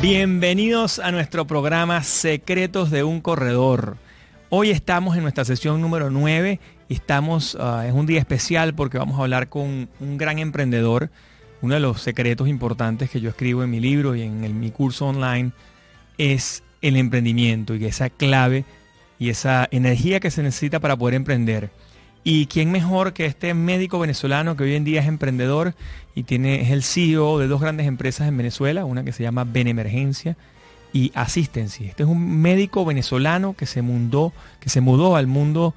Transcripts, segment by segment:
Bienvenidos a nuestro programa Secretos de un Corredor. Hoy estamos en nuestra sesión número 9 y estamos, uh, es un día especial porque vamos a hablar con un gran emprendedor. Uno de los secretos importantes que yo escribo en mi libro y en el, mi curso online es el emprendimiento y esa clave y esa energía que se necesita para poder emprender. Y quién mejor que este médico venezolano que hoy en día es emprendedor y tiene, es el CEO de dos grandes empresas en Venezuela, una que se llama Benemergencia y Assistency. Este es un médico venezolano que se mudó, que se mudó al mundo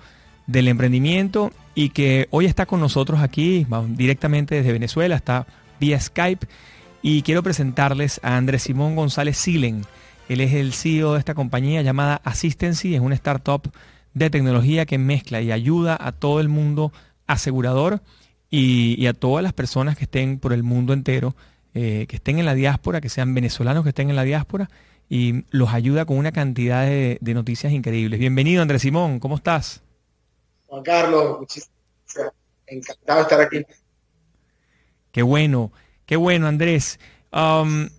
del emprendimiento y que hoy está con nosotros aquí directamente desde Venezuela, está vía Skype y quiero presentarles a Andrés Simón González Silen. Él es el CEO de esta compañía llamada Assistency, es una startup de tecnología que mezcla y ayuda a todo el mundo asegurador y, a todas las personas que estén por el mundo entero, eh, que estén en la diáspora, que sean venezolanos que estén en la diáspora y los ayuda con una cantidad de, noticias increíbles. Bienvenido Andrés Simón, ¿cómo estás? Juan Carlos, encantado de estar aquí. Qué bueno, qué bueno Andrés. Um,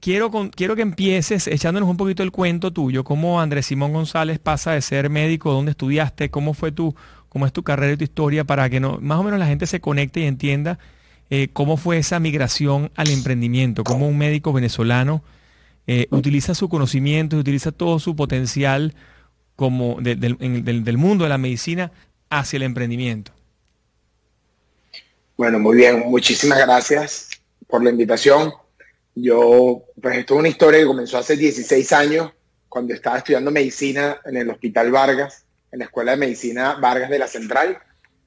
quiero, quiero que empieces echándonos un poquito el cuento tuyo, cómo Andrés Simón González pasa de ser médico, dónde estudiaste, cómo fue tu, cómo es tu carrera y tu historia, para que no, más o menos la gente se conecte y entienda eh, cómo fue esa migración al emprendimiento, cómo un médico venezolano eh, utiliza su conocimiento y utiliza todo su potencial como del mundo de la medicina hacia el emprendimiento. Bueno, muy bien, muchísimas gracias por la invitación. Yo, pues esto es una historia que comenzó hace 16 años, cuando estaba estudiando medicina en el Hospital Vargas, en la Escuela de Medicina Vargas de la Central.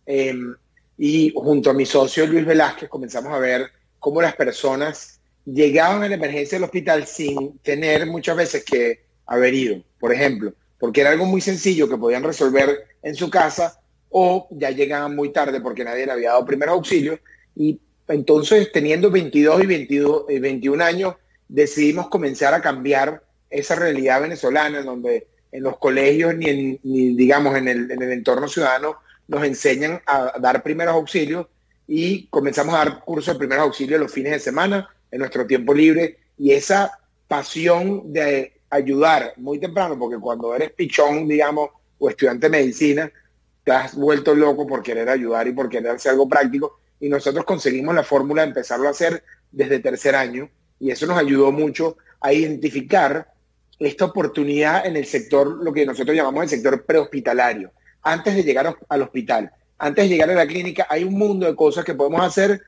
Em, y junto a mi socio Luis Velázquez comenzamos a ver cómo las personas llegaban a la emergencia del hospital sin tener muchas veces que haber ido, por ejemplo, porque era algo muy sencillo que podían resolver en su casa o ya llegaban muy tarde porque nadie le había dado primeros auxilios y entonces, teniendo 22 y 22, 21 eh, años, decidimos comenzar a cambiar esa realidad venezolana en donde en los colegios ni, digamos en el, entorno ciudadano nos enseñan a dar primeros auxilios y comenzamos a dar cursos de primeros auxilios los fines de semana, en nuestro tiempo libre y esa pasión de ayudar muy temprano, porque cuando eres pichón, digamos, o estudiante de medicina, te has vuelto loco por querer ayudar y por querer hacer algo práctico y nosotros conseguimos la fórmula de empezarlo a hacer desde tercer año y eso nos ayudó mucho a identificar esta oportunidad en el sector, lo que nosotros llamamos el sector prehospitalario. Antes de llegar al hospital, antes de llegar a la clínica, hay un mundo de cosas que podemos hacer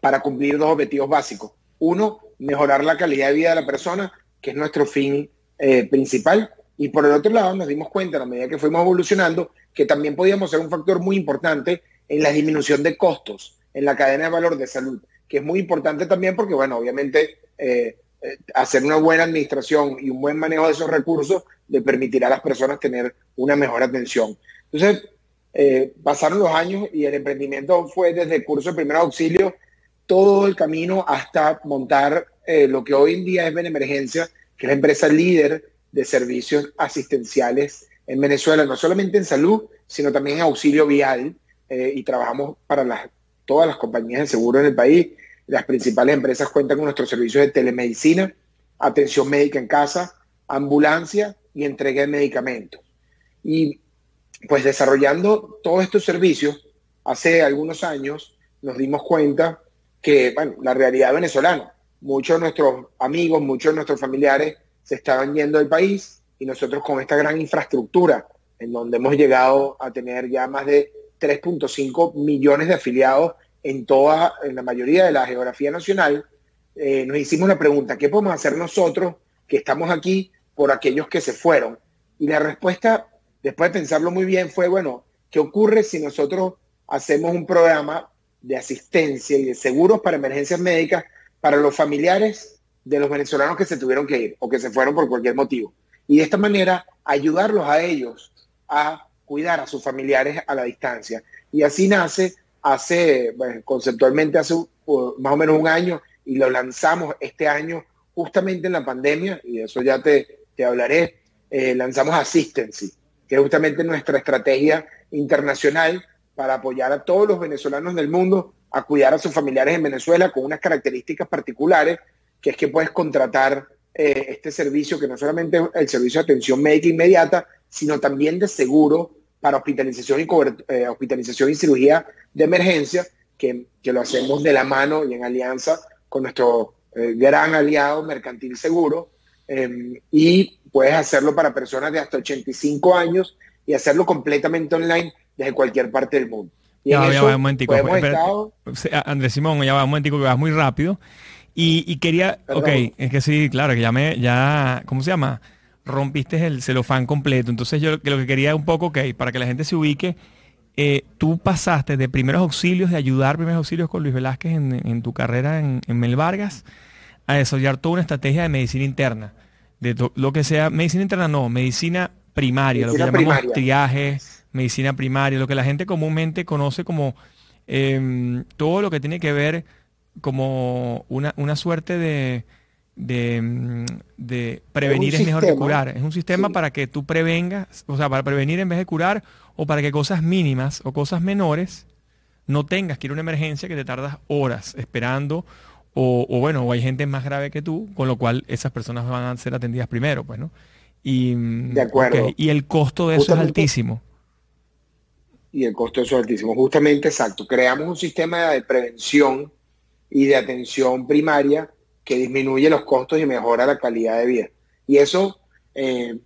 para cumplir dos objetivos básicos. Uno, mejorar la calidad de vida de la persona, que es nuestro fin eh, principal. Y por el otro lado, nos dimos cuenta a medida que fuimos evolucionando que también podíamos ser un factor muy importante en la disminución de costos en la cadena de valor de salud, que es muy importante también porque, bueno, obviamente eh, hacer una buena administración y un buen manejo de esos recursos le permitirá a las personas tener una mejor atención. Entonces, eh, pasaron los años y el emprendimiento fue desde el curso de primer auxilio todo el camino hasta montar lo que hoy en día es Benemergencia, que es la empresa líder de servicios asistenciales en Venezuela, no solamente en salud, sino también en auxilio vial, eh, y trabajamos para todas las compañías de seguro en el país. Las principales empresas cuentan con nuestros servicios de telemedicina, atención médica en casa, ambulancia y entrega de medicamentos. Y pues desarrollando todos estos servicios, hace algunos años nos dimos cuenta que, bueno, la realidad venezolana, muchos de nuestros amigos, muchos de nuestros familiares se estaban yendo del país y nosotros con esta gran infraestructura en donde hemos llegado a tener ya más de 3.5 millones de afiliados en toda, en la mayoría de la geografía nacional, eh, nos hicimos la pregunta, ¿qué podemos hacer nosotros que estamos aquí por aquellos que se fueron? Y la respuesta, después de pensarlo muy bien, fue, bueno, ¿qué ocurre si nosotros hacemos un programa de asistencia y de seguros para emergencias médicas para los familiares de los venezolanos que se tuvieron que ir o que se fueron por cualquier motivo. Y de esta manera ayudarlos a ellos a cuidar a sus familiares a la distancia. Y así nace hace, conceptualmente hace más o menos un año y lo lanzamos este año justamente en la pandemia, y de eso ya te, te hablaré, eh, lanzamos Assistancy, que es justamente nuestra estrategia internacional para apoyar a todos los venezolanos del mundo a cuidar a sus familiares en Venezuela con unas características particulares, que es que puedes contratar eh, este servicio, que no solamente es el servicio de atención médica inmediata, sino también de seguro para hospitalización y, eh, hospitalización y cirugía de emergencia, que, que, lo hacemos de la mano y en alianza con nuestro eh, gran aliado Mercantil Seguro. Em, y puedes hacerlo para personas de hasta 85 años y hacerlo completamente online desde cualquier parte del mundo. Y ya, ya va un momentico. Andrés Simón, ya va un momentico que vas muy rápido. Y, quería, ok, es que sí, claro, que ya me, ya, ¿cómo se llama? Rompiste el celofán completo. Entonces yo lo que quería un poco, ok, para que la gente se ubique, eh, tú pasaste de primeros auxilios, de ayudar primeros auxilios con Luis Velázquez en, tu carrera en, Mel Vargas, a desarrollar toda una estrategia de medicina interna. De lo que sea, medicina interna no, medicina primaria, lo que llamamos triaje, medicina primaria, lo que la gente comúnmente conoce como em, todo lo que tiene que ver como una, suerte de, de, de prevenir es, mejor que curar. Es un sistema para que tú prevengas, o sea, para prevenir en vez de curar, o para que cosas mínimas o cosas menores no tengas que ir a una emergencia que te tardas horas esperando, o, bueno, o hay gente más grave que tú, con lo cual esas personas van a ser atendidas primero, pues, ¿no? Y, de acuerdo. y el costo de eso es altísimo y el costo de eso es altísimo. Justamente, exacto. Creamos un sistema de prevención y de atención primaria que disminuye los costos y mejora la calidad de vida. Y eso, eh,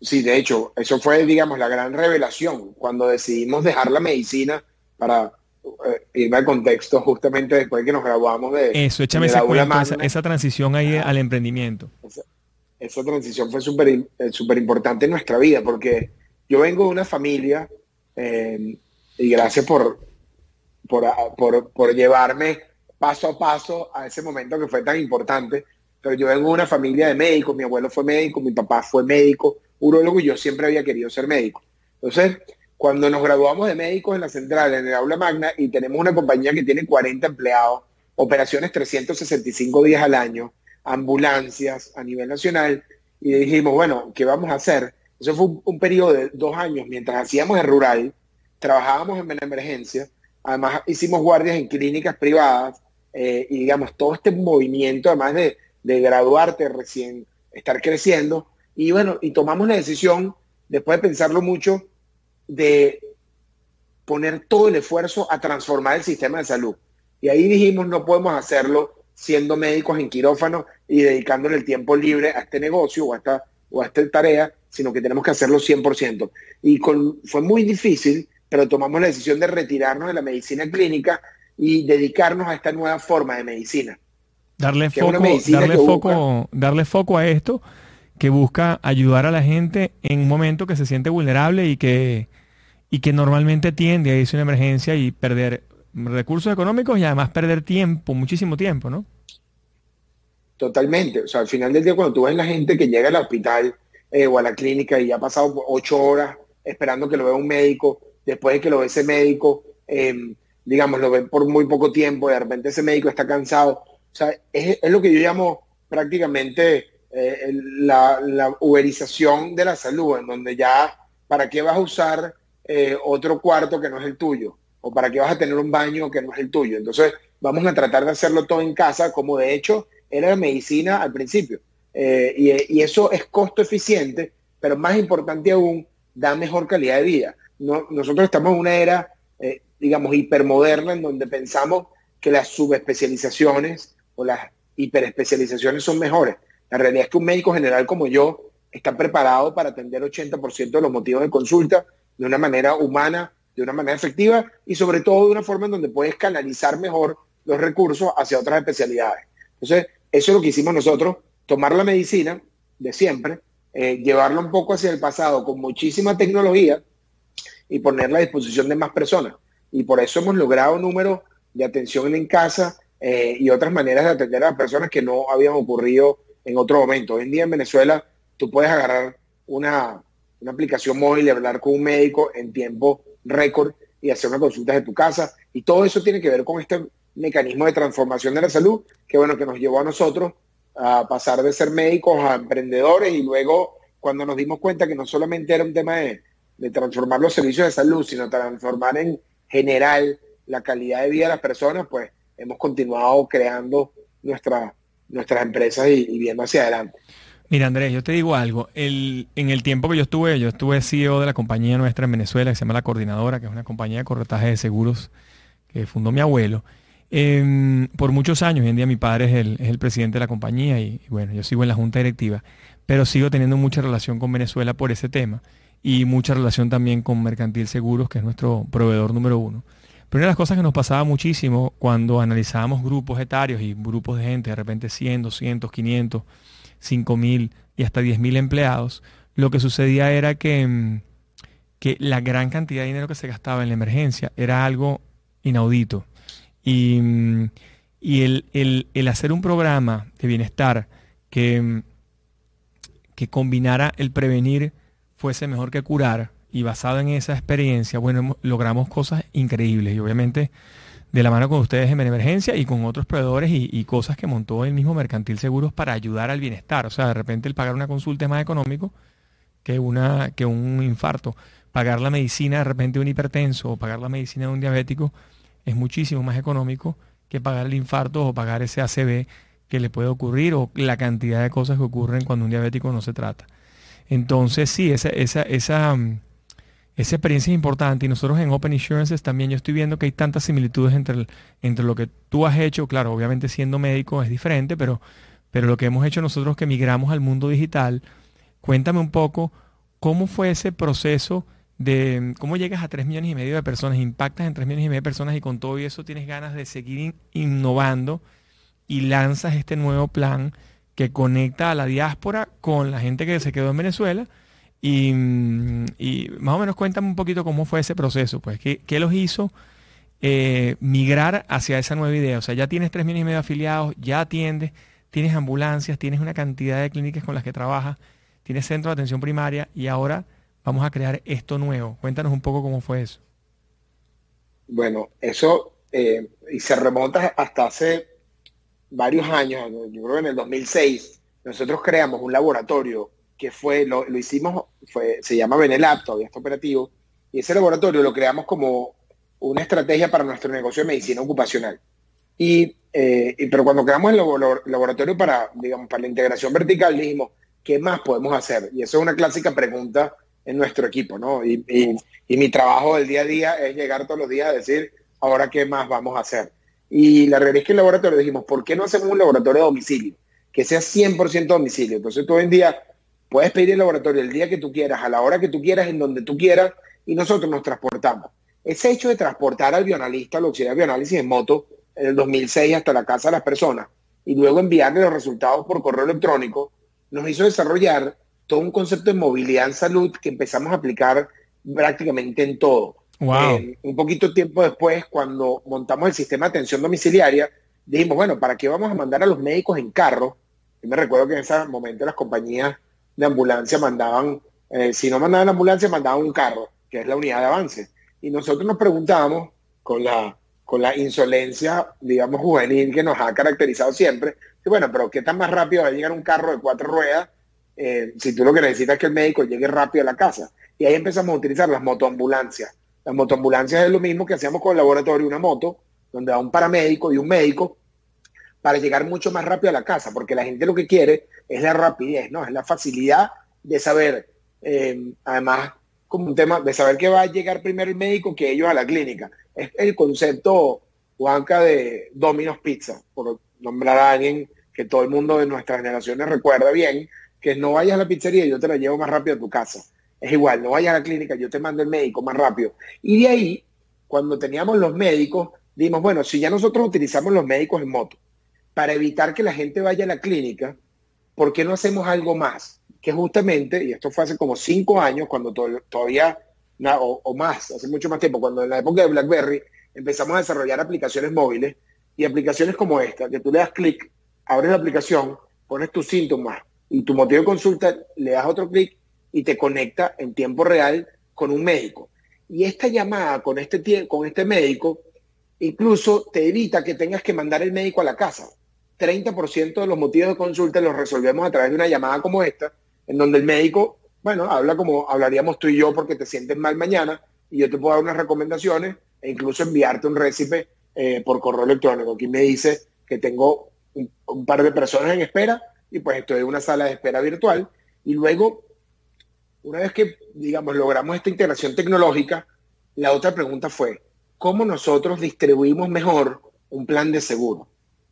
sí, de hecho, eso fue, digamos, la gran revelación cuando decidimos dejar la medicina para eh, irme al contexto justamente después de que nos graduamos de... Eso, échame ese cuento, esa, transición ahí al emprendimiento. Esa, transición fue súper eh, súper importante en nuestra vida porque yo vengo de una familia eh, y gracias por, por, por, llevarme paso a paso a ese momento que fue tan importante. Pero yo vengo de una familia de médicos, mi abuelo fue médico, mi papá fue médico, urologo y yo siempre había querido ser médico. Entonces, cuando nos graduamos de médicos en la central, en el aula magna, y tenemos una compañía que tiene 40 empleados, operaciones 365 días al año, ambulancias a nivel nacional, y dijimos, bueno, ¿qué vamos a hacer? Eso fue un, periodo de dos años mientras hacíamos el rural, trabajábamos en emergencia, además hicimos guardias en clínicas privadas eh, y digamos todo este movimiento, además de, graduarte recién, estar creciendo, y bueno, y tomamos la decisión, después de pensarlo mucho, de poner todo el esfuerzo a transformar el sistema de salud. Y ahí dijimos, no podemos hacerlo siendo médicos en quirófano y dedicándole el tiempo libre a este negocio o a esta, o a esta tarea, sino que tenemos que hacerlo 100%. Y con, fue muy difícil, pero tomamos la decisión de retirarnos de la medicina clínica y dedicarnos a esta nueva forma de medicina. Darle, foco, darle, foco, darle foco a esto que busca ayudar a la gente en un momento que se siente vulnerable y que, y que normalmente tiende a irse a una emergencia y perder recursos económicos y además perder tiempo, muchísimo tiempo, ¿no? Totalmente. O sea, al final del día, cuando tú ves la gente que llega al hospital eh, o a la clínica y ha pasado ocho horas esperando que lo vea un médico, después de que lo ve ese médico, em, digamos, lo ven por muy poco tiempo, de repente ese médico está cansado. O sea, es, lo que yo llamo prácticamente eh, la, la, uberización de la salud, en donde ya, ¿para qué vas a usar eh, otro cuarto que no es el tuyo? ¿O para qué vas a tener un baño que no es el tuyo? Entonces, vamos a tratar de hacerlo todo en casa, como de hecho era medicina al principio. Eh, y, eso es costo eficiente, pero más importante aún, da mejor calidad de vida. nosotros estamos en una era, digamos, hipermoderna en donde pensamos que las subespecializaciones o las hiperespecializaciones son mejores. La realidad es que un médico general como yo está preparado para atender 80% de los motivos de consulta de una manera humana, de una manera efectiva y sobre todo de una forma en donde puedes canalizar mejor los recursos hacia otras especialidades. Entonces, eso es lo que hicimos nosotros tomar la medicina de siempre, eh, llevarla un poco hacia el pasado con muchísima tecnología y ponerla a disposición de más personas. Y por eso hemos logrado números de atención en casa eh, y otras maneras de atender a las personas que no habían ocurrido en otro momento. Hoy en día en Venezuela tú puedes agarrar una, una aplicación móvil y hablar con un médico en tiempo récord y hacer una consulta de tu casa. Y todo eso tiene que ver con este mecanismo de transformación de la salud que, bueno, que nos llevó a nosotros a pasar de ser médicos a emprendedores y luego cuando nos dimos cuenta que no solamente era un tema de, de transformar los servicios de salud, sino transformar en general la calidad de vida de las personas, pues hemos continuado creando nuestra, nuestras empresas y, viendo hacia adelante. Mira, Andrés, yo te digo algo. El, en el tiempo que yo estuve, yo estuve CEO de la compañía nuestra en Venezuela, que se llama La Coordinadora, que es una compañía de corretaje de seguros que fundó mi abuelo. Em, por muchos años, hoy en día mi padre es el, es el presidente de la compañía y, bueno, yo sigo en la junta directiva, pero sigo teniendo mucha relación con Venezuela por ese tema y mucha relación también con Mercantil Seguros, que es nuestro proveedor número uno. Pero una de las cosas que nos pasaba muchísimo cuando analizábamos grupos etarios y grupos de gente, de repente 100, 200, 500, 5000 y hasta 10.000 empleados, lo que sucedía era que, mm, que la gran cantidad de dinero que se gastaba en la emergencia era algo inaudito. Y, mm, y el, el, hacer un programa de bienestar que, mm, que combinara el prevenir fuese mejor que curar, y basado en esa experiencia, bueno, logramos cosas increíbles y obviamente de la mano con ustedes en emergencia y con otros proveedores y, cosas que montó el mismo Mercantil Seguros para ayudar al bienestar. O sea, de repente el pagar una consulta es más económico que, una, que un infarto. Pagar la medicina de repente de un hipertenso o pagar la medicina de un diabético es muchísimo más económico que pagar el infarto o pagar ese ACV que le puede ocurrir o la cantidad de cosas que ocurren cuando un diabético no se trata. Entonces, sí, esa, esa, esa mm, esa experiencia es importante. Y nosotros en Open Insurances también yo estoy viendo que hay tantas similitudes entre, entre lo que tú has hecho, claro, obviamente siendo médico es diferente, pero, pero lo que hemos hecho nosotros que migramos al mundo digital, cuéntame un poco cómo fue ese proceso de cómo llegas a 3 millones y medio de personas, impactas en 3 millones y medio de personas y con todo eso tienes ganas de seguir innovando y lanzas este nuevo plan que conecta a la diáspora con la gente que se quedó en Venezuela y, más o menos cuéntame un poquito cómo fue ese proceso, pues, ¿qué, los hizo eh, migrar hacia esa nueva idea? O sea, ya tienes tres millones y medio afiliados, ya atiendes, tienes ambulancias, tienes una cantidad de clínicas con las que trabajas, tienes centro de atención primaria y ahora vamos a crear esto nuevo. Cuéntanos un poco cómo fue eso. Bueno, eso, eh, y se remonta hasta hace varios años, yo creo que en el 2006, nosotros creamos un laboratorio que fue, lo, hicimos, fue, se llama Benelab, todavía está operativo, y ese laboratorio lo creamos como una estrategia para nuestro negocio de medicina ocupacional. Y, eh, pero cuando creamos el laboratorio para, digamos, para la integración vertical, dijimos, ¿qué más podemos hacer? Y eso es una clásica pregunta en nuestro equipo, ¿no? Y, y, mi trabajo del día a día es llegar todos los días a decir, ahora qué más vamos a hacer. Y la realidad es que el laboratorio dijimos, ¿por qué no hacemos un laboratorio de domicilio? Que sea 100% domicilio. Entonces, todo el día Puedes pedir el laboratorio el día que tú quieras, a la hora que tú quieras, en donde tú quieras, y nosotros nos transportamos. Ese hecho de transportar al bioanalista, al auxiliar de bioanálisis en moto, en el 2006 hasta la casa de las personas, y luego enviarle los resultados por correo electrónico, nos hizo desarrollar todo un concepto de movilidad en salud que empezamos a aplicar prácticamente en todo. Eh, un poquito tiempo después, cuando montamos el sistema de atención domiciliaria, dijimos, bueno, ¿para qué vamos a mandar a los médicos en carro? Yo me recuerdo que en ese momento las compañías de ambulancia mandaban, eh, si no mandaban ambulancia, mandaban un carro, que es la unidad de avance. Y nosotros nos preguntábamos, con la, con la insolencia, digamos, juvenil que nos ha caracterizado siempre, bueno, pero ¿qué tan más rápido va a llegar un carro de cuatro ruedas eh, si tú lo que necesitas es que el médico llegue rápido a la casa? Y ahí empezamos a utilizar las motoambulancias. Las motoambulancias es lo mismo que hacíamos con el laboratorio, una moto, donde va un paramédico y un médico para llegar mucho más rápido a la casa, porque la gente lo que quiere es la rapidez, ¿no? Es la facilidad de saber, eh, además, como un tema de saber que va a llegar primero el médico que ellos a la clínica. Es el concepto, Juanca, de Domino's Pizza, por nombrar a alguien que todo el mundo de nuestras generaciones recuerda bien, que no vayas a la pizzería y yo te la llevo más rápido a tu casa. Es igual, no vayas a la clínica, yo te mando el médico más rápido. Y de ahí, cuando teníamos los médicos, dimos, bueno, si ya nosotros utilizamos los médicos en moto para evitar que la gente vaya a la clínica, ¿por qué no hacemos algo más? Que justamente, y esto fue hace como cinco años, cuando todavía, o, más, hace mucho más tiempo, cuando en la época de BlackBerry, empezamos a desarrollar aplicaciones móviles y aplicaciones como esta, que tú le das clic, abres la aplicación, pones tus síntomas y tu motivo de consulta, le das otro clic y te conecta en tiempo real con un médico. Y esta llamada con este, con este médico incluso te evita que tengas que mandar el médico a la casa. 30% de los motivos de consulta los resolvemos a través de una llamada como esta, en donde el médico, bueno, habla como hablaríamos tú y yo porque te sientes mal mañana y yo te puedo dar unas recomendaciones e incluso enviarte un récipe eh, por correo electrónico. Aquí me dice que tengo un, par de personas en espera y pues estoy en una sala de espera virtual. Y luego, una vez que, digamos, logramos esta integración tecnológica, la otra pregunta fue, ¿cómo nosotros distribuimos mejor un plan de seguro?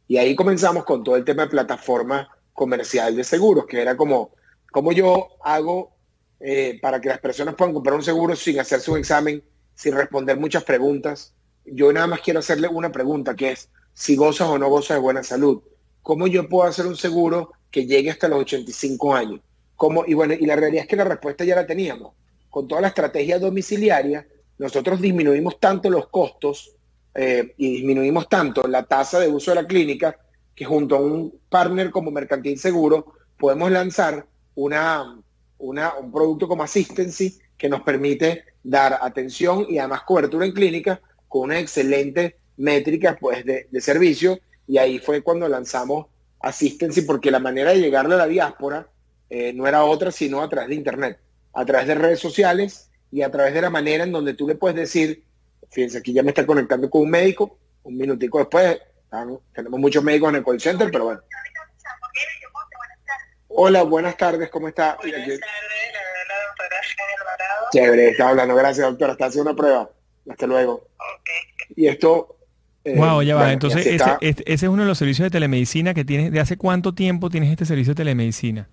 Y ahí comenzamos con todo el tema de plataforma comercial de seguros, que era como, ¿cómo yo hago eh, para que las personas puedan comprar un seguro sin hacerse un examen, sin responder muchas preguntas? Yo nada más quiero hacerle una pregunta, que es si gozas o no gozas de buena salud. ¿Cómo yo puedo hacer un seguro que llegue hasta los 85 años? Y bueno, y la realidad es que la respuesta ya la teníamos. Con toda la estrategia domiciliaria, nosotros disminuimos tanto los costos eh, y disminuimos tanto la tasa de uso de la clínica que junto a un partner como Mercantil Seguro podemos lanzar una, una, un producto como Assistancy que nos permite dar atención y además cobertura en clínica con una excelente métrica pues, de, servicio. Y ahí fue cuando lanzamos Assistancy, porque la manera de llegarle a la diáspora eh, no era otra sino a través de Internet, a través de redes sociales y a través de la manera en donde tú le puedes decir, fíjense, aquí ya me está conectando con un médico, un minutico después, tenemos muchos médicos en el call center, pero bueno. Hola, buenas tardes, ¿cómo está? Buenas tardes, la, doctora Chévere, está hablando, gracias doctora, está haciendo una prueba. Hasta luego. Y esto... wow, eh, ya va. Entonces, ese, es uno de los servicios de telemedicina que tienes. ¿De hace cuánto tiempo tienes este servicio de telemedicina?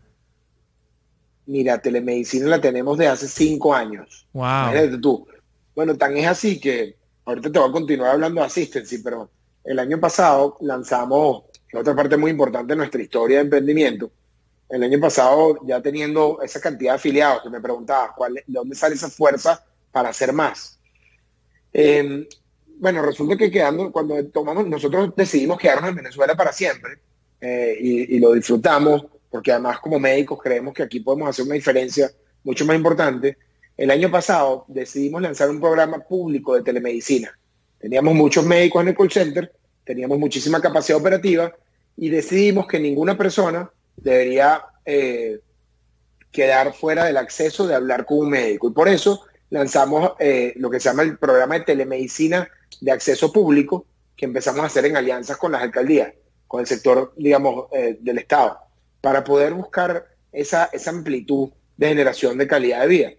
Mira, telemedicina la tenemos de hace cinco años. Wow. tú. Bueno, tan es así que ahorita te voy a continuar hablando de Assistency, pero el año pasado lanzamos otra parte muy importante de nuestra historia de emprendimiento. El año pasado, ya teniendo esa cantidad de afiliados, que me preguntaba ¿cuál, de dónde sale esa fuerza para hacer más. Eh, bueno, resulta que quedando, cuando tomamos, nosotros decidimos quedarnos en Venezuela para siempre eh, y, lo disfrutamos, porque además como médicos creemos que aquí podemos hacer una diferencia mucho más importante. El año pasado decidimos lanzar un programa público de telemedicina. Teníamos muchos médicos en el call center, teníamos muchísima capacidad operativa y decidimos que ninguna persona debería eh, quedar fuera del acceso de hablar con un médico. Y por eso lanzamos eh, lo que se llama el programa de telemedicina de acceso público, que empezamos a hacer en alianzas con las alcaldías, con el sector, digamos, eh, del Estado, para poder buscar esa, esa amplitud de generación de calidad de vida.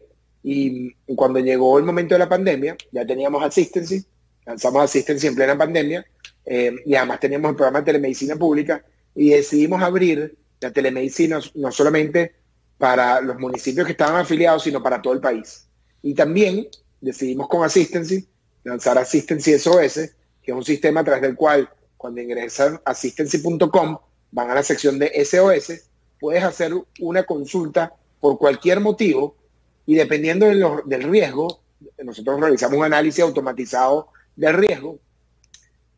Y cuando llegó el momento de la pandemia, ya teníamos Assistency, lanzamos Assistency en plena pandemia, eh, y además teníamos el programa de telemedicina pública, y decidimos abrir la telemedicina no solamente para los municipios que estaban afiliados, sino para todo el país. Y también decidimos con Assistency lanzar Assistency SOS, que es un sistema a través del cual cuando ingresan a assistency.com van a la sección de SOS, puedes hacer una consulta por cualquier motivo y dependiendo del riesgo, nosotros realizamos un análisis automatizado del riesgo,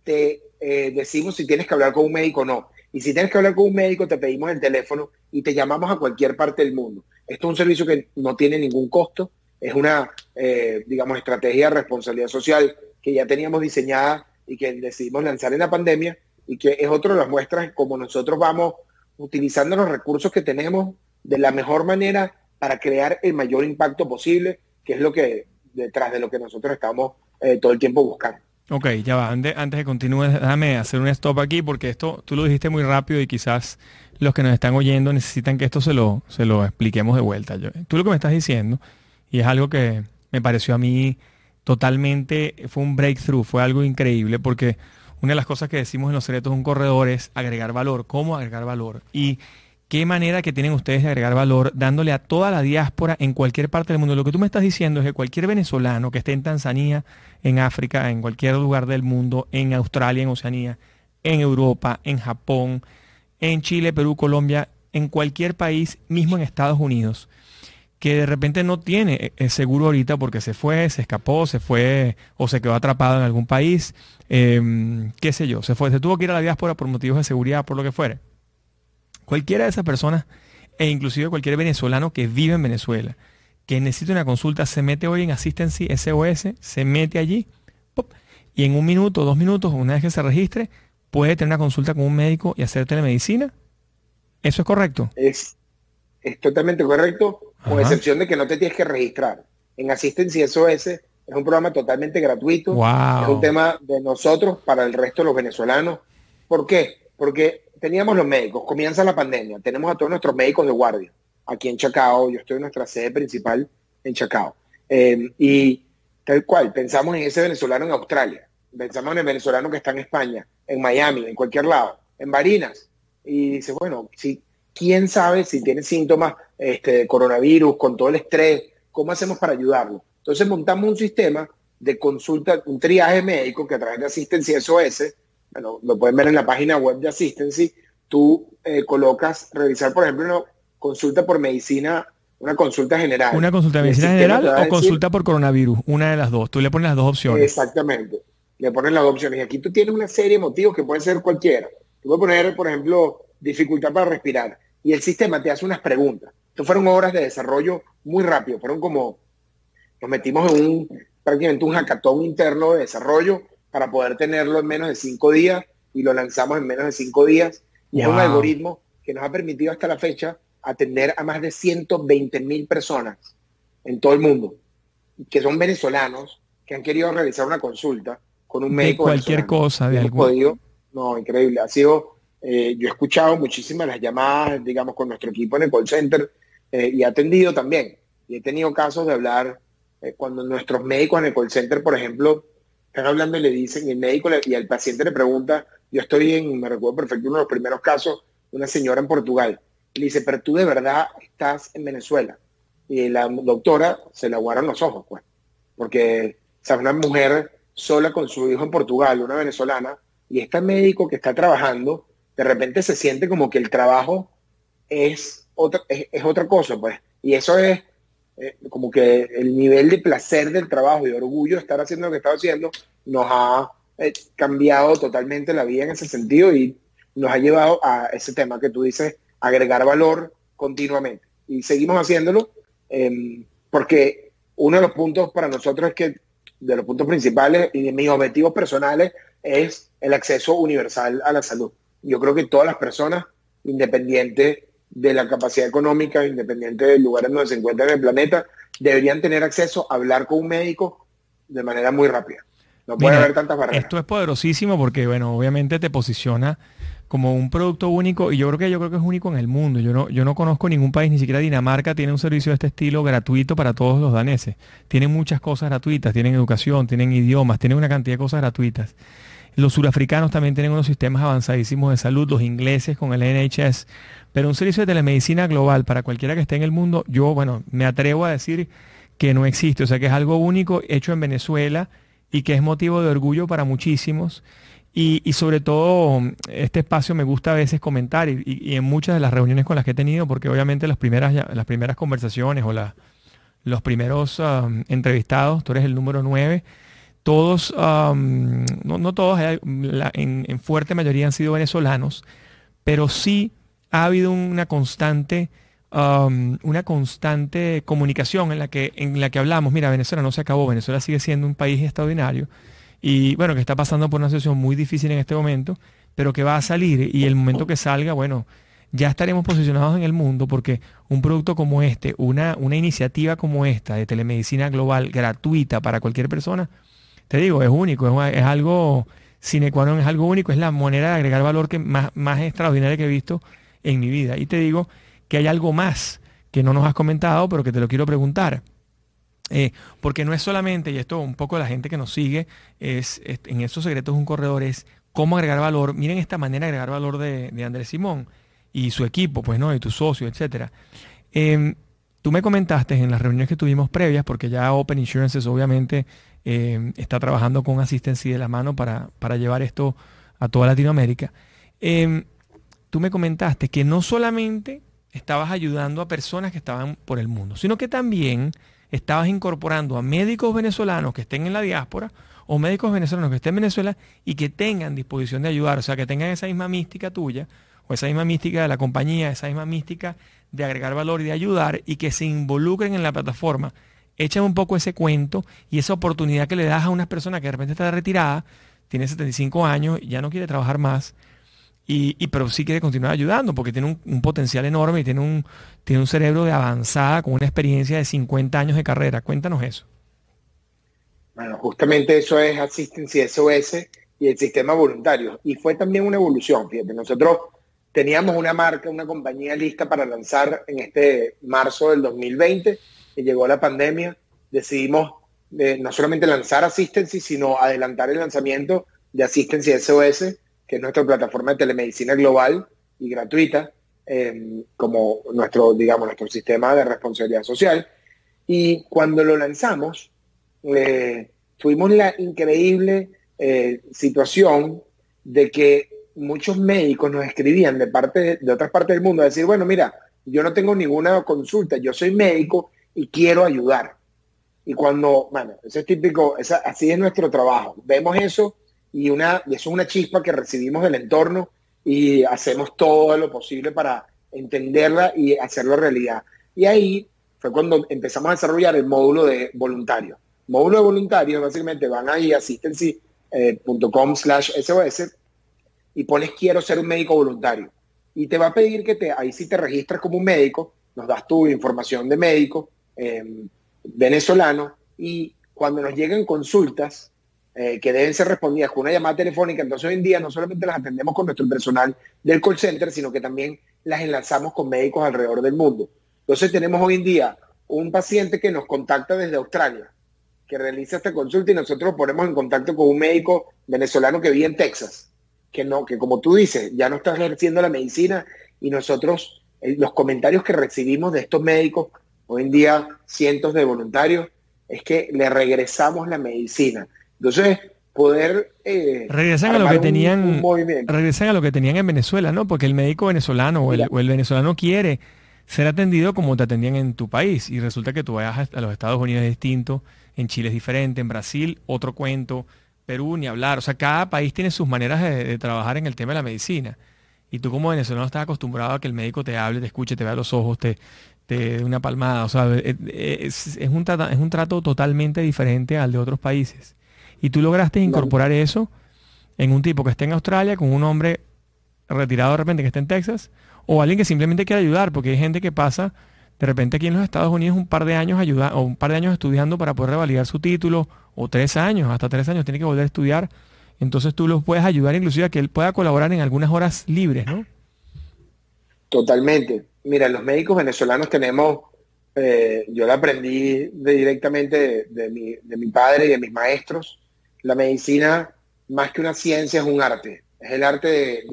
te eh, decimos si tienes que hablar con un médico o no. Y si tienes que hablar con un médico, te pedimos el teléfono y te llamamos a cualquier parte del mundo. Esto es un servicio que no tiene ningún costo, es una, eh, digamos, estrategia de responsabilidad social que ya teníamos diseñada y que decidimos lanzar en la pandemia y que es otra de las muestras como nosotros vamos utilizando los recursos que tenemos de la mejor manera para crear el mayor impacto posible, que es lo que detrás de lo que nosotros estamos eh, todo el tiempo buscando. Ok, ya va. Antes, antes de continuar, déjame hacer un stop aquí porque esto tú lo dijiste muy rápido y quizás los que nos están oyendo necesitan que esto se lo, se lo expliquemos de vuelta. tú lo que me estás diciendo y es algo que me pareció a mí totalmente, fue un breakthrough, fue algo increíble, porque una de las cosas que decimos en los secretos de un corredor es agregar valor. ¿Cómo agregar valor? Y qué manera que tienen ustedes de agregar valor dándole a toda la diáspora en cualquier parte del mundo. Lo que tú me estás diciendo es que cualquier venezolano que esté en Tanzania, en África, en cualquier lugar del mundo, en Australia, en Oceanía, en Europa, en Japón, en Chile, Perú, Colombia, en cualquier país, mismo en Estados Unidos, que de repente no tiene eh, seguro ahorita porque se fue, se escapó, se fue o se quedó atrapado en algún país, em, qué sé yo, se fue, se tuvo que ir a la diáspora por motivos de seguridad, por lo que fuere. Cualquiera de esas personas, e inclusive cualquier venezolano que vive en Venezuela, que necesita una consulta, se mete hoy en Assistancy SOS, se mete allí, y en un minuto, dos minutos, una vez que se registre, puede tener una consulta con un médico y hacer telemedicina. ¿Eso es correcto? Es, es totalmente correcto con excepción de que no te tienes que registrar. En Asistencia SOS es un programa totalmente gratuito. Es un tema de nosotros para el resto de los venezolanos. ¿Por qué? Porque teníamos los médicos, comienza la pandemia, tenemos a todos nuestros médicos de guardia aquí en Chacao, yo estoy en nuestra sede principal en Chacao. Eh, y tal cual, pensamos en ese venezolano en Australia, pensamos en el venezolano que está en España, en Miami, en cualquier lado, en Barinas. Y dice, bueno, si quién sabe si tiene síntomas este, coronavirus, con todo el estrés, ¿cómo hacemos para ayudarlo? Entonces montamos un sistema de consulta, un triaje médico que a través de Asistencia SOS, bueno, lo pueden ver en la página web de Asistency, tú eh, colocas, revisar, por ejemplo, una consulta por medicina, una consulta general. ¿Una consulta de medicina general o consulta por coronavirus? Una de las dos. Tú le pones las dos opciones. Exactamente. Le pones las dos opciones. Y aquí tú tienes una serie de motivos que pueden ser cualquiera. Tú puedes poner, por ejemplo, dificultad para respirar. Y el sistema te hace unas preguntas. Esto fueron horas de desarrollo muy rápido. Fueron como, nos metimos en un, prácticamente un hackathon interno de desarrollo para poder tenerlo en menos de cinco días y lo lanzamos en menos de cinco días. Y es un algoritmo que nos ha permitido hasta la fecha atender a más de 120 mil personas en todo el mundo, que son venezolanos, que han querido realizar una consulta con un médico. De cualquier cosa, de algo. no, increíble. Ha sido eh, yo he escuchado muchísimas las llamadas, digamos, con nuestro equipo en el call center eh, y atendido también. Y he tenido casos de hablar eh, cuando nuestros médicos en el call center, por ejemplo, están hablando y le dicen, el médico y el paciente le pregunta, yo estoy en, me recuerdo perfecto, uno de los primeros casos, una señora en Portugal. Le dice, pero tú de verdad estás en Venezuela. Y la doctora se le aguaron los ojos, pues. Porque, o sea, una mujer sola con su hijo en Portugal, una venezolana, y este médico que está trabajando de repente se siente como que el trabajo es es, otra cosa, pues. Y eso es eh, como que el nivel de placer del trabajo y orgullo de estar haciendo lo que está haciendo nos ha eh, cambiado totalmente la vida en ese sentido y nos ha llevado a ese tema que tú dices, agregar valor continuamente. Y seguimos haciéndolo em, porque uno de los puntos para nosotros es que, de los puntos principales y de mis objetivos personales, es el acceso universal a la salud yo creo que todas las personas, independiente de la capacidad económica, independiente del lugar en donde se encuentran en el planeta, deberían tener acceso a hablar con un médico de manera muy rápida. No puede haber tantas barreras. Esto es poderosísimo porque, bueno, obviamente te posiciona como un producto único y yo creo que yo creo que es único en el mundo. Yo no, yo no conozco ningún país, ni siquiera Dinamarca tiene un servicio de este estilo gratuito para todos los daneses. Tienen muchas cosas gratuitas, tienen educación, tienen idiomas, tienen una cantidad de cosas gratuitas. Los surafricanos también tienen unos sistemas avanzadísimos de salud, los ingleses con el NHS, pero un servicio de telemedicina global para cualquiera que esté en el mundo, yo, bueno, me atrevo a decir que no existe, o sea que es algo único hecho en Venezuela y que es motivo de orgullo para muchísimos. Y, sobre todo, este espacio me gusta a veces comentar y, en muchas de las reuniones con las que he tenido, porque obviamente las primeras, las primeras conversaciones o los primeros um, entrevistados, tú eres el número 9, todos, no, todos, eh, en, fuerte mayoría han sido venezolanos, pero sí ha habido una constante, una constante comunicación en la, que, en la que hablamos, mira, Venezuela no se acabó, Venezuela sigue siendo un país extraordinario y bueno, que está pasando por una situación muy difícil en este momento, pero que va a salir y el momento que salga, bueno, ya estaremos posicionados en el mundo porque un producto como este, una, una iniciativa como esta de telemedicina global gratuita para cualquier persona, te digo, es único, es, algo sine qua non, es algo único, es la manera de agregar valor que más, más extraordinaria que he visto en mi vida. Y te digo que hay algo más que no nos has comentado, pero que te lo quiero preguntar. Eh, porque no es solamente, y esto un poco la gente que nos sigue, es, en estos secretos un corredor, es cómo agregar valor. Miren esta manera de agregar valor de, Andrés Simón y su equipo, pues, ¿no? Y tu socio, etcétera. Em, tú me comentaste en las reuniones que tuvimos previas, porque ya Open Insurances obviamente eh, está trabajando con asistencia de la mano para, llevar esto a toda Latinoamérica. Em, tú me comentaste que no solamente estabas ayudando a personas que estaban por el mundo, sino que también estabas incorporando a médicos venezolanos que estén en la diáspora o médicos venezolanos que estén en Venezuela y que tengan disposición de ayudar, o sea, que tengan esa misma mística tuya o esa misma mística de la compañía, esa misma mística de agregar valor y de ayudar y que se involucren en la plataforma. Échame un poco ese cuento y esa oportunidad que le das a una persona que de repente está retirada, tiene 75 años, ya no quiere trabajar más, y, pero sí quiere continuar ayudando porque tiene un, potencial enorme y tiene un, tiene un cerebro de avanzada con una experiencia de 50 años de carrera. Cuéntanos eso. Bueno, justamente eso es Asistencia SOS y el sistema voluntario. Y fue también una evolución, fíjate, nosotros teníamos una marca, una compañía lista para lanzar en este marzo del 2020 y llegó la pandemia, decidimos eh, no solamente lanzar Asistency, sino adelantar el lanzamiento de Asistencia SOS que es nuestra plataforma de telemedicina global y gratuita, em, como nuestro, digamos, nuestro sistema de responsabilidad social. Y cuando lo lanzamos, eh, tuvimos la increíble eh, situación de que muchos médicos nos escribían de, parte, de otras partes del mundo a decir, bueno, mira, yo no tengo ninguna consulta, yo soy médico y quiero ayudar. Y cuando, bueno, eso es típico, así es nuestro trabajo. Vemos eso y, una, eso es una chispa que recibimos del entorno y hacemos todo lo posible para entenderla y hacerlo realidad. Y ahí fue cuando empezamos a desarrollar el módulo de voluntario. Módulo de voluntarios, básicamente van ahí a assistancy.com slash SOS y pones quiero ser un médico voluntario. Y te va a pedir que te, ahí sí te registras como un médico, nos das tu información de médico em, venezolano y cuando nos lleguen consultas, eh, que deben ser respondidas con una llamada telefónica. Entonces hoy en día no solamente las atendemos con nuestro personal del call center, sino que también las enlazamos con médicos alrededor del mundo. Entonces tenemos hoy en día un paciente que nos contacta desde Australia, que realiza esta consulta y nosotros lo ponemos en contacto con un médico venezolano que vive en Texas, que no, que como tú dices, ya no está ejerciendo la medicina y nosotros, eh, los comentarios que recibimos de estos médicos, hoy en día cientos de voluntarios, es que le regresamos la medicina. Entonces, poder... Eh, regresan a lo que tenían regresan a lo que tenían en Venezuela, ¿no? Porque el médico venezolano o el, venezolano quiere ser atendido como te atendían en tu país y resulta que tú vayas a los Estados Unidos es distinto, en Chile es diferente, en Brasil otro cuento, Perú ni hablar, o sea, cada país tiene sus maneras de, trabajar en el tema de la medicina. Y tú como venezolano estás acostumbrado a que el médico te hable, te escuche, te vea los ojos, te, te dé una palmada. O sea, es, es, un es un trato totalmente diferente al de otros países. Y tú lograste incorporar eso en un tipo que esté en Australia con un hombre retirado de repente que esté en Texas o alguien que simplemente quiere ayudar, porque hay gente que pasa de repente aquí en los Estados Unidos un par de años ayuda, o un par de años estudiando para poder revalidar su título, o tres años, hasta tres años tiene que volver a estudiar. Entonces tú los puedes ayudar inclusive a que él pueda colaborar en algunas horas libres, ¿no? Totalmente. Mira, los médicos venezolanos tenemos, eh, yo lo aprendí directamente de, mi, de mi padre y de mis maestros, la medicina, más que una ciencia, es un arte. Es el arte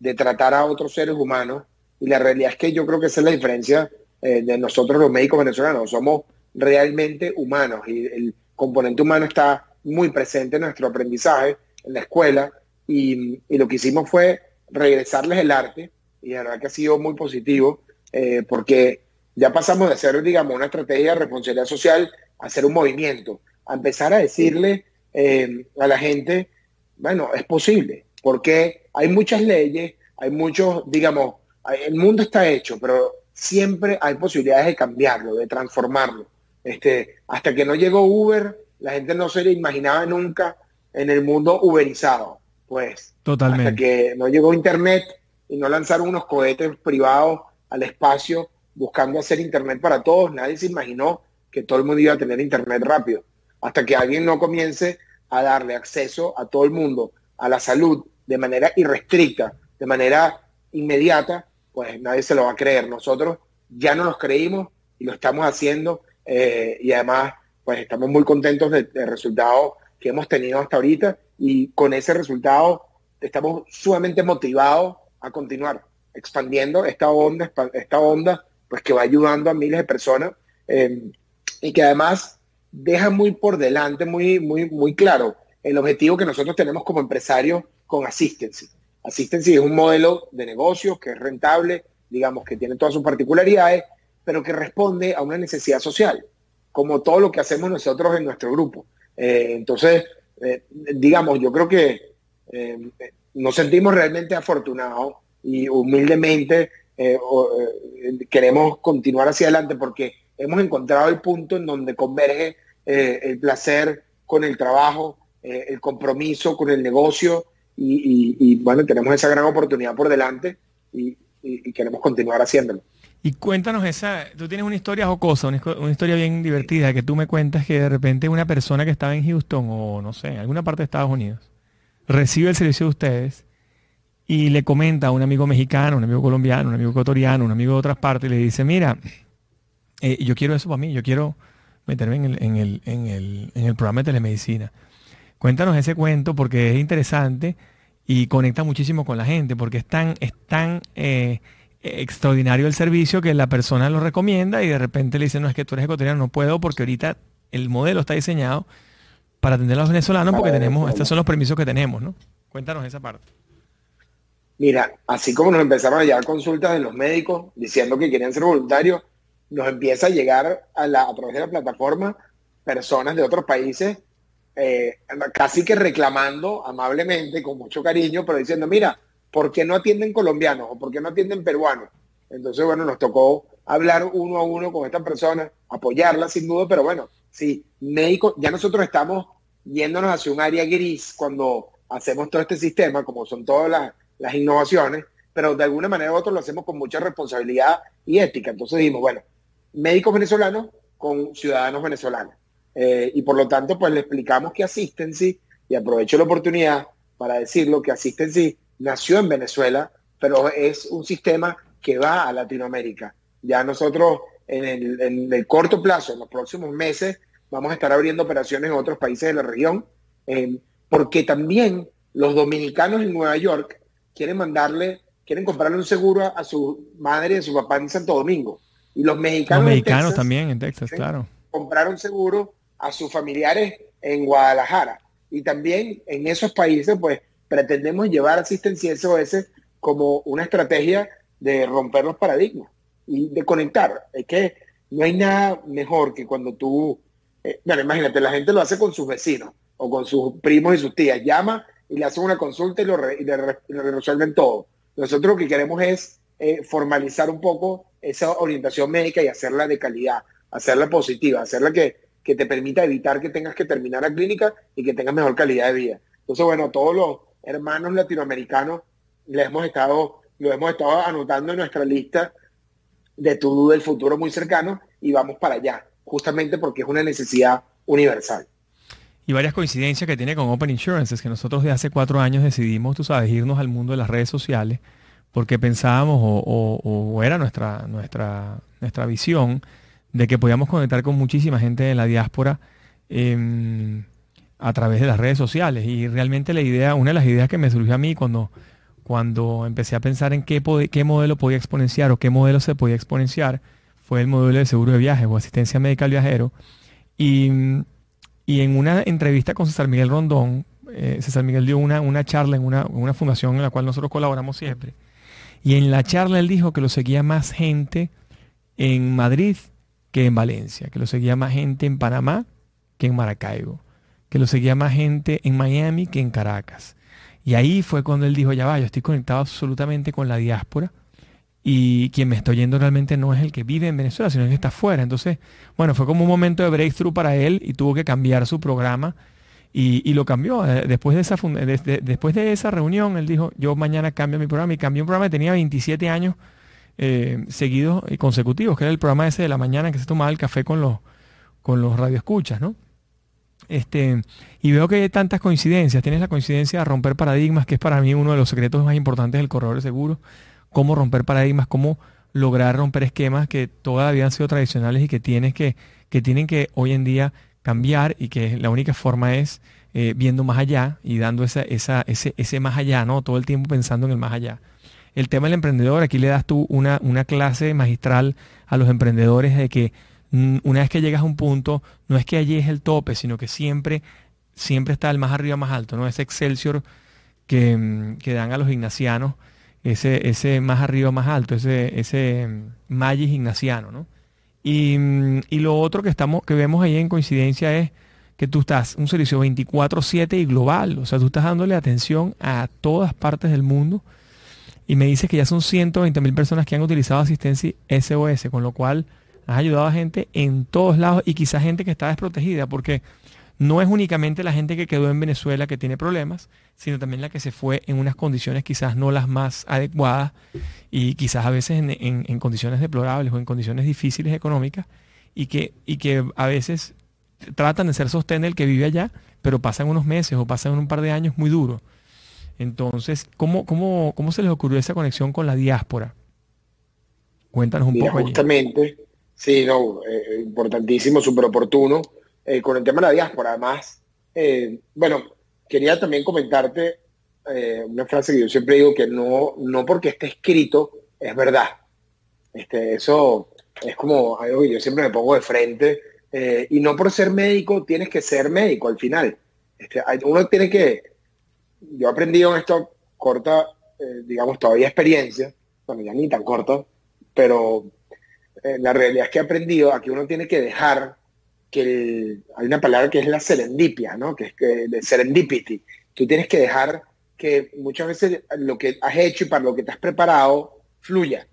de, tratar a otros seres humanos. Y la realidad es que yo creo que esa es la diferencia eh, de nosotros los médicos venezolanos. Somos realmente humanos y el componente humano está muy presente en nuestro aprendizaje, en la escuela. Y, lo que hicimos fue regresarles el arte. Y la verdad que ha sido muy positivo eh, porque ya pasamos de hacer, digamos, una estrategia de responsabilidad social a hacer un movimiento, a empezar a decirle eh, a la gente, bueno, es posible, porque hay muchas leyes, hay muchos, digamos, el mundo está hecho, pero siempre hay posibilidades de cambiarlo, de transformarlo. Este, hasta que no llegó Uber, la gente no se le imaginaba nunca en el mundo uberizado. Pues, Totalmente. hasta que no llegó Internet y no lanzaron unos cohetes privados al espacio buscando hacer Internet para todos, nadie se imaginó que todo el mundo iba a tener Internet rápido hasta que alguien no comience a darle acceso a todo el mundo a la salud de manera irrestricta, de manera inmediata, pues nadie se lo va a creer. Nosotros ya no nos creímos y lo estamos haciendo eh, y además pues estamos muy contentos del, resultado que hemos tenido hasta ahorita y con ese resultado estamos sumamente motivados a continuar expandiendo esta onda, esta onda pues que va ayudando a miles de personas eh, y que además deja muy por delante, muy, muy, muy claro el objetivo que nosotros tenemos como empresarios con Assistency. Assistency es un modelo de negocio que es rentable digamos, que tiene todas sus particularidades, pero que responde a una necesidad social, como todo lo que hacemos nosotros en nuestro grupo. Eh, entonces, eh, digamos, yo creo que eh, nos sentimos realmente afortunados y humildemente queremos continuar hacia adelante porque hemos encontrado el punto en donde converge el placer con el trabajo, el compromiso con el negocio y, bueno, tenemos esa gran oportunidad por delante y, queremos continuar haciéndolo. Y cuéntanos esa, tú tienes una historia jocosa, una, una, historia bien divertida, que tú me cuentas que de repente una persona que estaba en Houston o no sé, en alguna parte de Estados Unidos, recibe el servicio de ustedes y le comenta a un amigo mexicano, un amigo colombiano, un amigo ecuatoriano, un amigo de otras partes, y le dice, mira, eh, yo quiero eso para mí, yo quiero meterme en el, en el, en el, en el programa de telemedicina. Cuéntanos ese cuento porque es interesante y conecta muchísimo con la gente, porque es tan, es tan eh, extraordinario el servicio que la persona lo recomienda y de repente le dice, no, es que tú eres ecuatoriano, no puedo porque ahorita el modelo está diseñado para atender a los venezolanos porque tenemos, estos son los permisos que tenemos, ¿no? Cuéntanos esa parte. Mira, así como nos empezaron a llegar consultas de los médicos diciendo que querían ser voluntarios, nos empieza a llegar a, la, a través de la plataforma personas de otros países eh, casi que reclamando amablemente, con mucho cariño, pero diciendo, mira, ¿por qué no atienden colombianos o por qué no atienden peruanos? Entonces, bueno, nos tocó hablar uno a uno con esta persona, apoyarla sin duda, pero bueno, sí, médico, ya nosotros estamos yéndonos hacia un área gris cuando hacemos todo este sistema, como son todas las, innovaciones, pero de alguna manera u otra lo hacemos con mucha responsabilidad y ética. Entonces dijimos, bueno, médicos venezolanos con ciudadanos venezolanos. Eh, y por lo tanto, pues le explicamos que Asistency, y aprovecho la oportunidad para decirlo, que Asistency nació en Venezuela, pero es un sistema que va a Latinoamérica. Ya nosotros en el, corto plazo, en los próximos meses, vamos a estar abriendo operaciones en otros países de la región, porque también los dominicanos en Nueva York quieren mandarle, quieren comprarle un seguro a, su madre y a su papá en Santo Domingo. Y los mexicanos, los mexicanos también en Texas, claro. Compraron seguro a sus familiares en Guadalajara. Y también en esos países, pues pretendemos llevar asistencia SOS como una estrategia de romper los paradigmas y de conectar. Es que no hay nada mejor que cuando tú, eh, bueno, imagínate, la gente lo hace con sus vecinos o con sus primos y sus tías, llama y le hacen una consulta y, lo le, resuelven todo. Nosotros lo que queremos es eh, formalizar un poco esa orientación médica y hacerla de calidad, hacerla positiva, hacerla que te permita evitar que tengas que terminar la clínica y que tengas mejor calidad de vida. Entonces, bueno, todos los hermanos latinoamericanos les hemos estado, lo hemos estado anotando en nuestra lista de todo del futuro muy cercano y vamos para allá, justamente porque es una necesidad universal. Y varias coincidencias que tiene con Open Insurance, es que nosotros de hace cuatro años decidimos, tú sabes, irnos al mundo de las redes sociales porque pensábamos o, era nuestra, nuestra, nuestra visión de que podíamos conectar con muchísima gente de la diáspora em, a través de las redes sociales. Y realmente la idea, una de las ideas que me surgió a mí cuando, cuando empecé a pensar en qué, qué modelo podía exponenciar o qué modelo se podía exponenciar, fue el modelo de seguro de viaje o asistencia médica al viajero. Y, en una entrevista con César Miguel Rondón, eh, César Miguel dio una, una charla en una, una fundación en la cual nosotros colaboramos siempre. Y en la charla él dijo que lo seguía más gente en Madrid que en Valencia, que lo seguía más gente en Panamá que en Maracaibo, que lo seguía más gente en Miami que en Caracas. Y ahí fue cuando él dijo, ya va, yo estoy conectado absolutamente con la diáspora y quien me estoy yendo realmente no es el que vive en Venezuela, sino el que está afuera. Entonces, bueno, fue como un momento de breakthrough para él y tuvo que cambiar su programa y, lo cambió. Eh, después de, esa, después de esa reunión, él dijo, yo mañana cambio mi programa y cambió un programa que tenía 27 años eh, seguidos y consecutivos, que era el programa ese de la mañana que se tomaba el café con los, con los radioescuchas, ¿no? Este, y veo que hay tantas coincidencias. Tienes la coincidencia de romper paradigmas, que es para mí uno de los secretos más importantes del corredor de seguros. Cómo romper paradigmas, cómo lograr romper esquemas que todavía han sido tradicionales y que, que, que tienen que hoy en día cambiar y que la única forma es eh, viendo más allá y dando esa, esa, ese, ese más allá, ¿no? Todo el tiempo pensando en el más allá el tema del emprendedor, aquí le das tú una, una clase magistral a los emprendedores de que mm, una vez que llegas a un punto, no es que allí es el tope, sino que siempre, siempre está el más arriba, más alto, ¿no? Ese Excelsior que, mm, que dan a los ignacianos, ese, ese más arriba, más alto, ese, ese mm, magis ignaciano, ¿no? Y, mm, y, lo otro que, estamos, que vemos ahí en coincidencia es que tú estás un servicio 24/7 y global, o sea, tú estás dándole atención a todas partes del mundo y me dices que ya son 120 mil personas que han utilizado asistencia SOS, con lo cual has ayudado a gente en todos lados y quizás gente que está desprotegida, porque no es únicamente la gente que quedó en Venezuela que tiene problemas, sino también la que se fue en unas condiciones quizás no las más adecuadas y quizás a veces en, condiciones deplorables o en condiciones difíciles económicas y que, y que a veces tratan de ser sostén el que vive allá, pero pasan unos meses o pasan un par de años muy duros. Entonces, ¿cómo, cómo, cómo se les ocurrió esa conexión con la diáspora? Cuéntanos un poco. Justamente, sí, no, eh, importantísimo, súper oportuno. Eh, con el tema de la diáspora, además, eh, bueno, quería también comentarte una frase que yo siempre digo que no, no porque esté escrito es verdad. Este, eso es como algo que yo siempre me pongo de frente. y no por ser médico tienes que ser médico al final. Este, uno tiene que, yo he aprendido en esta corta, eh, digamos, todavía experiencia, bueno, ya ni tan corta, pero eh, la realidad es que he aprendido a que uno tiene que dejar que hay una palabra que es la serendipia, ¿no? Que es que, de serendipity. Tú tienes que dejar que muchas veces lo que has hecho y para lo que te has preparado fluya.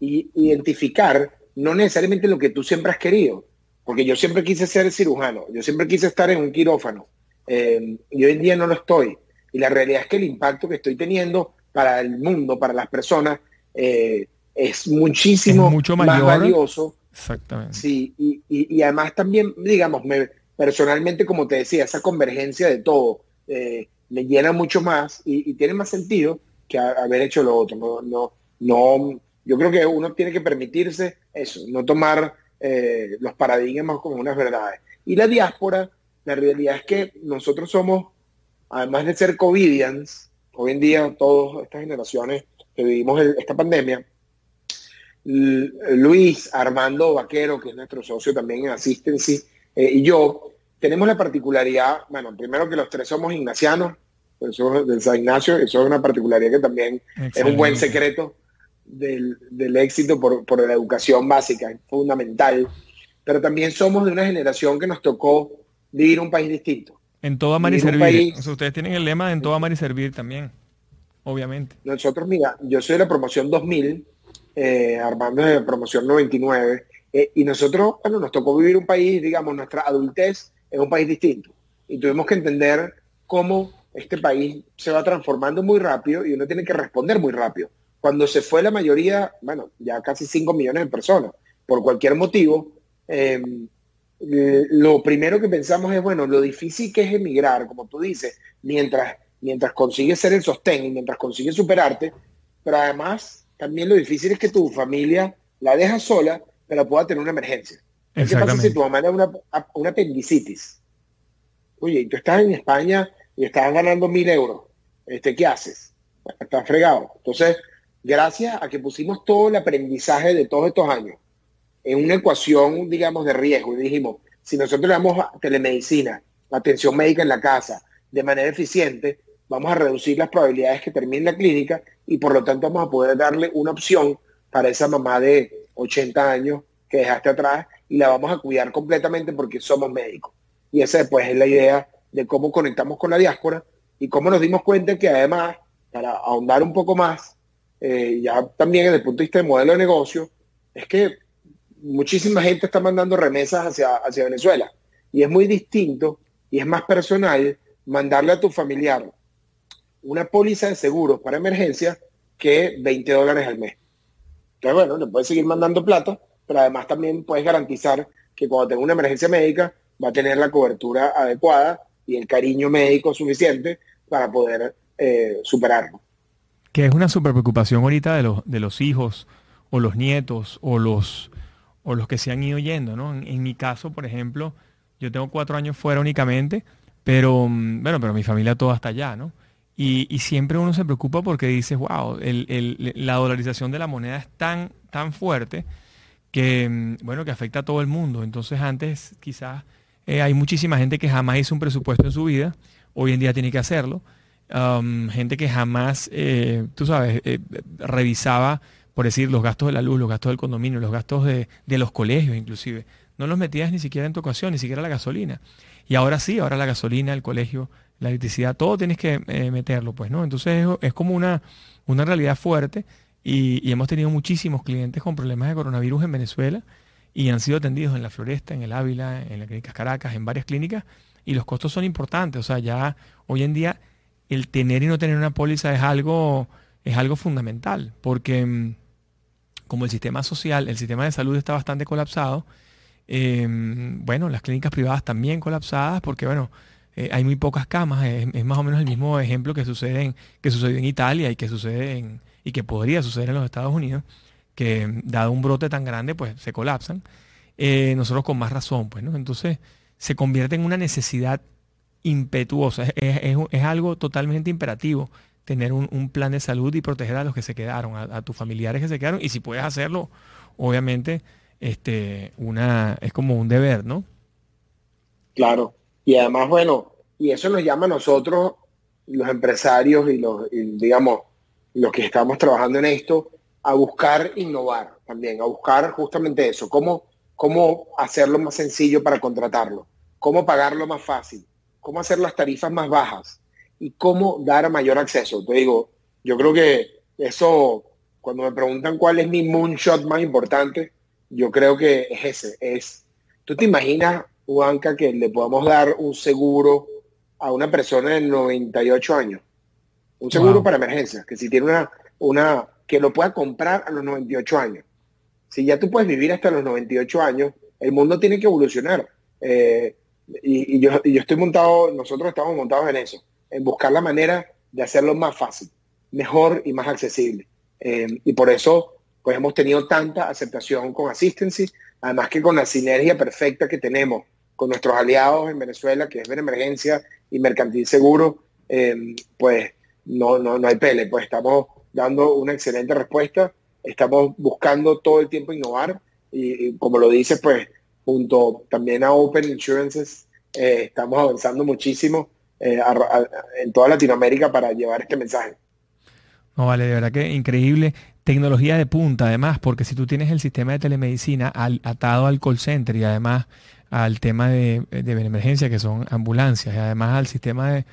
Y identificar no necesariamente lo que tú siempre has querido. Porque yo siempre quise ser cirujano, yo siempre quise estar en un quirófano. Eh, y hoy en día no lo estoy. Y la realidad es que el impacto que estoy teniendo para el mundo, para las personas, eh, es muchísimo mucho más valioso. Exactamente. Sí, y, además también, digamos, me, personalmente, como te decía, esa convergencia de todo eh, me llena mucho más y, tiene más sentido que haber hecho lo otro. No, no, no, yo creo que uno tiene que permitirse eso, no tomar eh, los paradigmas como unas verdades. Y la diáspora, la realidad es que nosotros somos además de ser covidians, hoy en día todas estas generaciones que vivimos esta pandemia, Luis Armando Vaquero, que es nuestro socio también en Assistency, eh, y yo, tenemos la particularidad, bueno, primero que los tres somos ignacianos, eso del San Ignacio, eso es una particularidad que también es un buen secreto del, éxito por, por, la educación básica, es fundamental, pero también somos de una generación que nos tocó vivir un país distinto. En todo amar y, servir. ustedes tienen el lema de en todo amar y servir también, obviamente. Nosotros, mira, yo soy de la promoción 2000, eh, Armando de promoción 99, eh, y nosotros, bueno, nos tocó vivir un país, digamos, nuestra adultez en un país distinto. Y tuvimos que entender cómo este país se va transformando muy rápido y uno tiene que responder muy rápido. Cuando se fue la mayoría, bueno, ya casi 5 millones de personas, por cualquier motivo, eh, eh, lo primero que pensamos es, bueno, lo difícil que es emigrar, como tú dices, mientras, mientras consigues ser el sostén y mientras consigues superarte, pero además también lo difícil es que tu familia la deja sola, pero pueda tener una emergencia. ¿Qué pasa si tu mamá tiene una, una apendicitis? Oye, tú estás en España y estás ganando mil euros. Este, ¿Qué haces? Estás fregado. Entonces, gracias a que pusimos todo el aprendizaje de todos estos años, en una ecuación, digamos, de riesgo. Y dijimos, si nosotros le damos telemedicina, atención médica en la casa, de manera eficiente, vamos a reducir las probabilidades que termine la clínica y por lo tanto vamos a poder darle una opción para esa mamá de 80 años que dejaste atrás y la vamos a cuidar completamente porque somos médicos. Y esa después es la idea de cómo conectamos con la diáspora y cómo nos dimos cuenta que además, para ahondar un poco más, eh, ya también desde el punto de vista de modelo de negocio, es que muchísima gente está mandando remesas hacia, hacia Venezuela. Y es muy distinto y es más personal mandarle a tu familiar una póliza de seguros para emergencia que 20 dólares al mes. Entonces, bueno, le puedes seguir mandando plata, pero además también puedes garantizar que cuando tenga una emergencia médica va a tener la cobertura adecuada y el cariño médico suficiente para poder eh, superarlo. Que es una super preocupación ahorita de los, de los hijos o los nietos o los o los que se han ido yendo, ¿no? En, mi caso, por ejemplo, yo tengo cuatro años fuera únicamente, pero mm, bueno, pero mi familia toda está allá, ¿no? Y, siempre uno se preocupa porque dice, wow, la dolarización de la moneda es tan, tan fuerte que, mm, bueno, que afecta a todo el mundo. Entonces antes quizás eh, hay muchísima gente que jamás hizo un presupuesto en su vida, hoy en día tiene que hacerlo. um, gente que jamás, eh, tú sabes, eh, revisaba, por decir, los gastos de la luz, los gastos del condominio, los gastos de, los colegios inclusive. No los metías ni siquiera en tu ocasión, ni siquiera la gasolina. Y ahora sí, ahora la gasolina, el colegio, la electricidad, todo tienes que eh, meterlo, pues, ¿no? Entonces es, como una, una realidad fuerte y, hemos tenido muchísimos clientes con problemas de coronavirus en Venezuela y han sido atendidos en la Floresta, en el Ávila, en la Clínica Caracas, en varias clínicas y los costos son importantes. O sea, ya hoy en día el tener y no tener una póliza es algo, es algo fundamental porque mm, como el sistema social, el sistema de salud está bastante colapsado, em, bueno, las clínicas privadas también colapsadas porque, bueno, eh, hay muy pocas camas, es, más o menos el mismo ejemplo que sucede en, que sucedió en Italia y que sucede en, y que podría suceder en los Estados Unidos, que dado un brote tan grande, pues se colapsan. Eh, nosotros con más razón, pues, ¿no? Entonces se convierte en una necesidad impetuosa, es, algo totalmente imperativo tener un, plan de salud y proteger a los que se quedaron, a, tus familiares que se quedaron, y si puedes hacerlo, obviamente, este, una, es como un deber, ¿no? Claro, y además, bueno, y eso nos llama a nosotros, los empresarios y los, digamos, los que estamos trabajando en esto, a buscar innovar también, a buscar justamente eso, cómo, cómo hacerlo más sencillo para contratarlo, cómo pagarlo más fácil, cómo hacer las tarifas más bajas y cómo dar mayor acceso. Te digo, yo creo que eso, cuando me preguntan cuál es mi moonshot más importante, yo creo que es ese, es, tú te imaginas que le podamos dar un seguro a una persona de 98 años. Un seguro para emergencias, que si tiene una, una, que lo pueda comprar a los 98 años. Si ya tú puedes vivir hasta los 98 años, el mundo tiene que evolucionar. Eh, y, yo, yo estoy montado, nosotros estamos montados en eso, en buscar la manera de hacerlo más fácil, mejor y más accesible. Eh, y por eso pues hemos tenido tanta aceptación con Assistancy, además que con la sinergia perfecta que tenemos con nuestros aliados en Venezuela, que es Ver Emergencia y Mercantil Seguro, eh, pues no, no, no hay pele, pues estamos dando una excelente respuesta, estamos buscando todo el tiempo innovar y, como lo dice, pues junto también a Open Insurances, eh, estamos avanzando muchísimo eh, en toda Latinoamérica para llevar este mensaje. No, vale, de verdad que increíble. Tecnología de punta, además, porque si tú tienes el sistema de telemedicina atado al call center y además al tema de, de emergencia, que son ambulancias, y además al sistema de,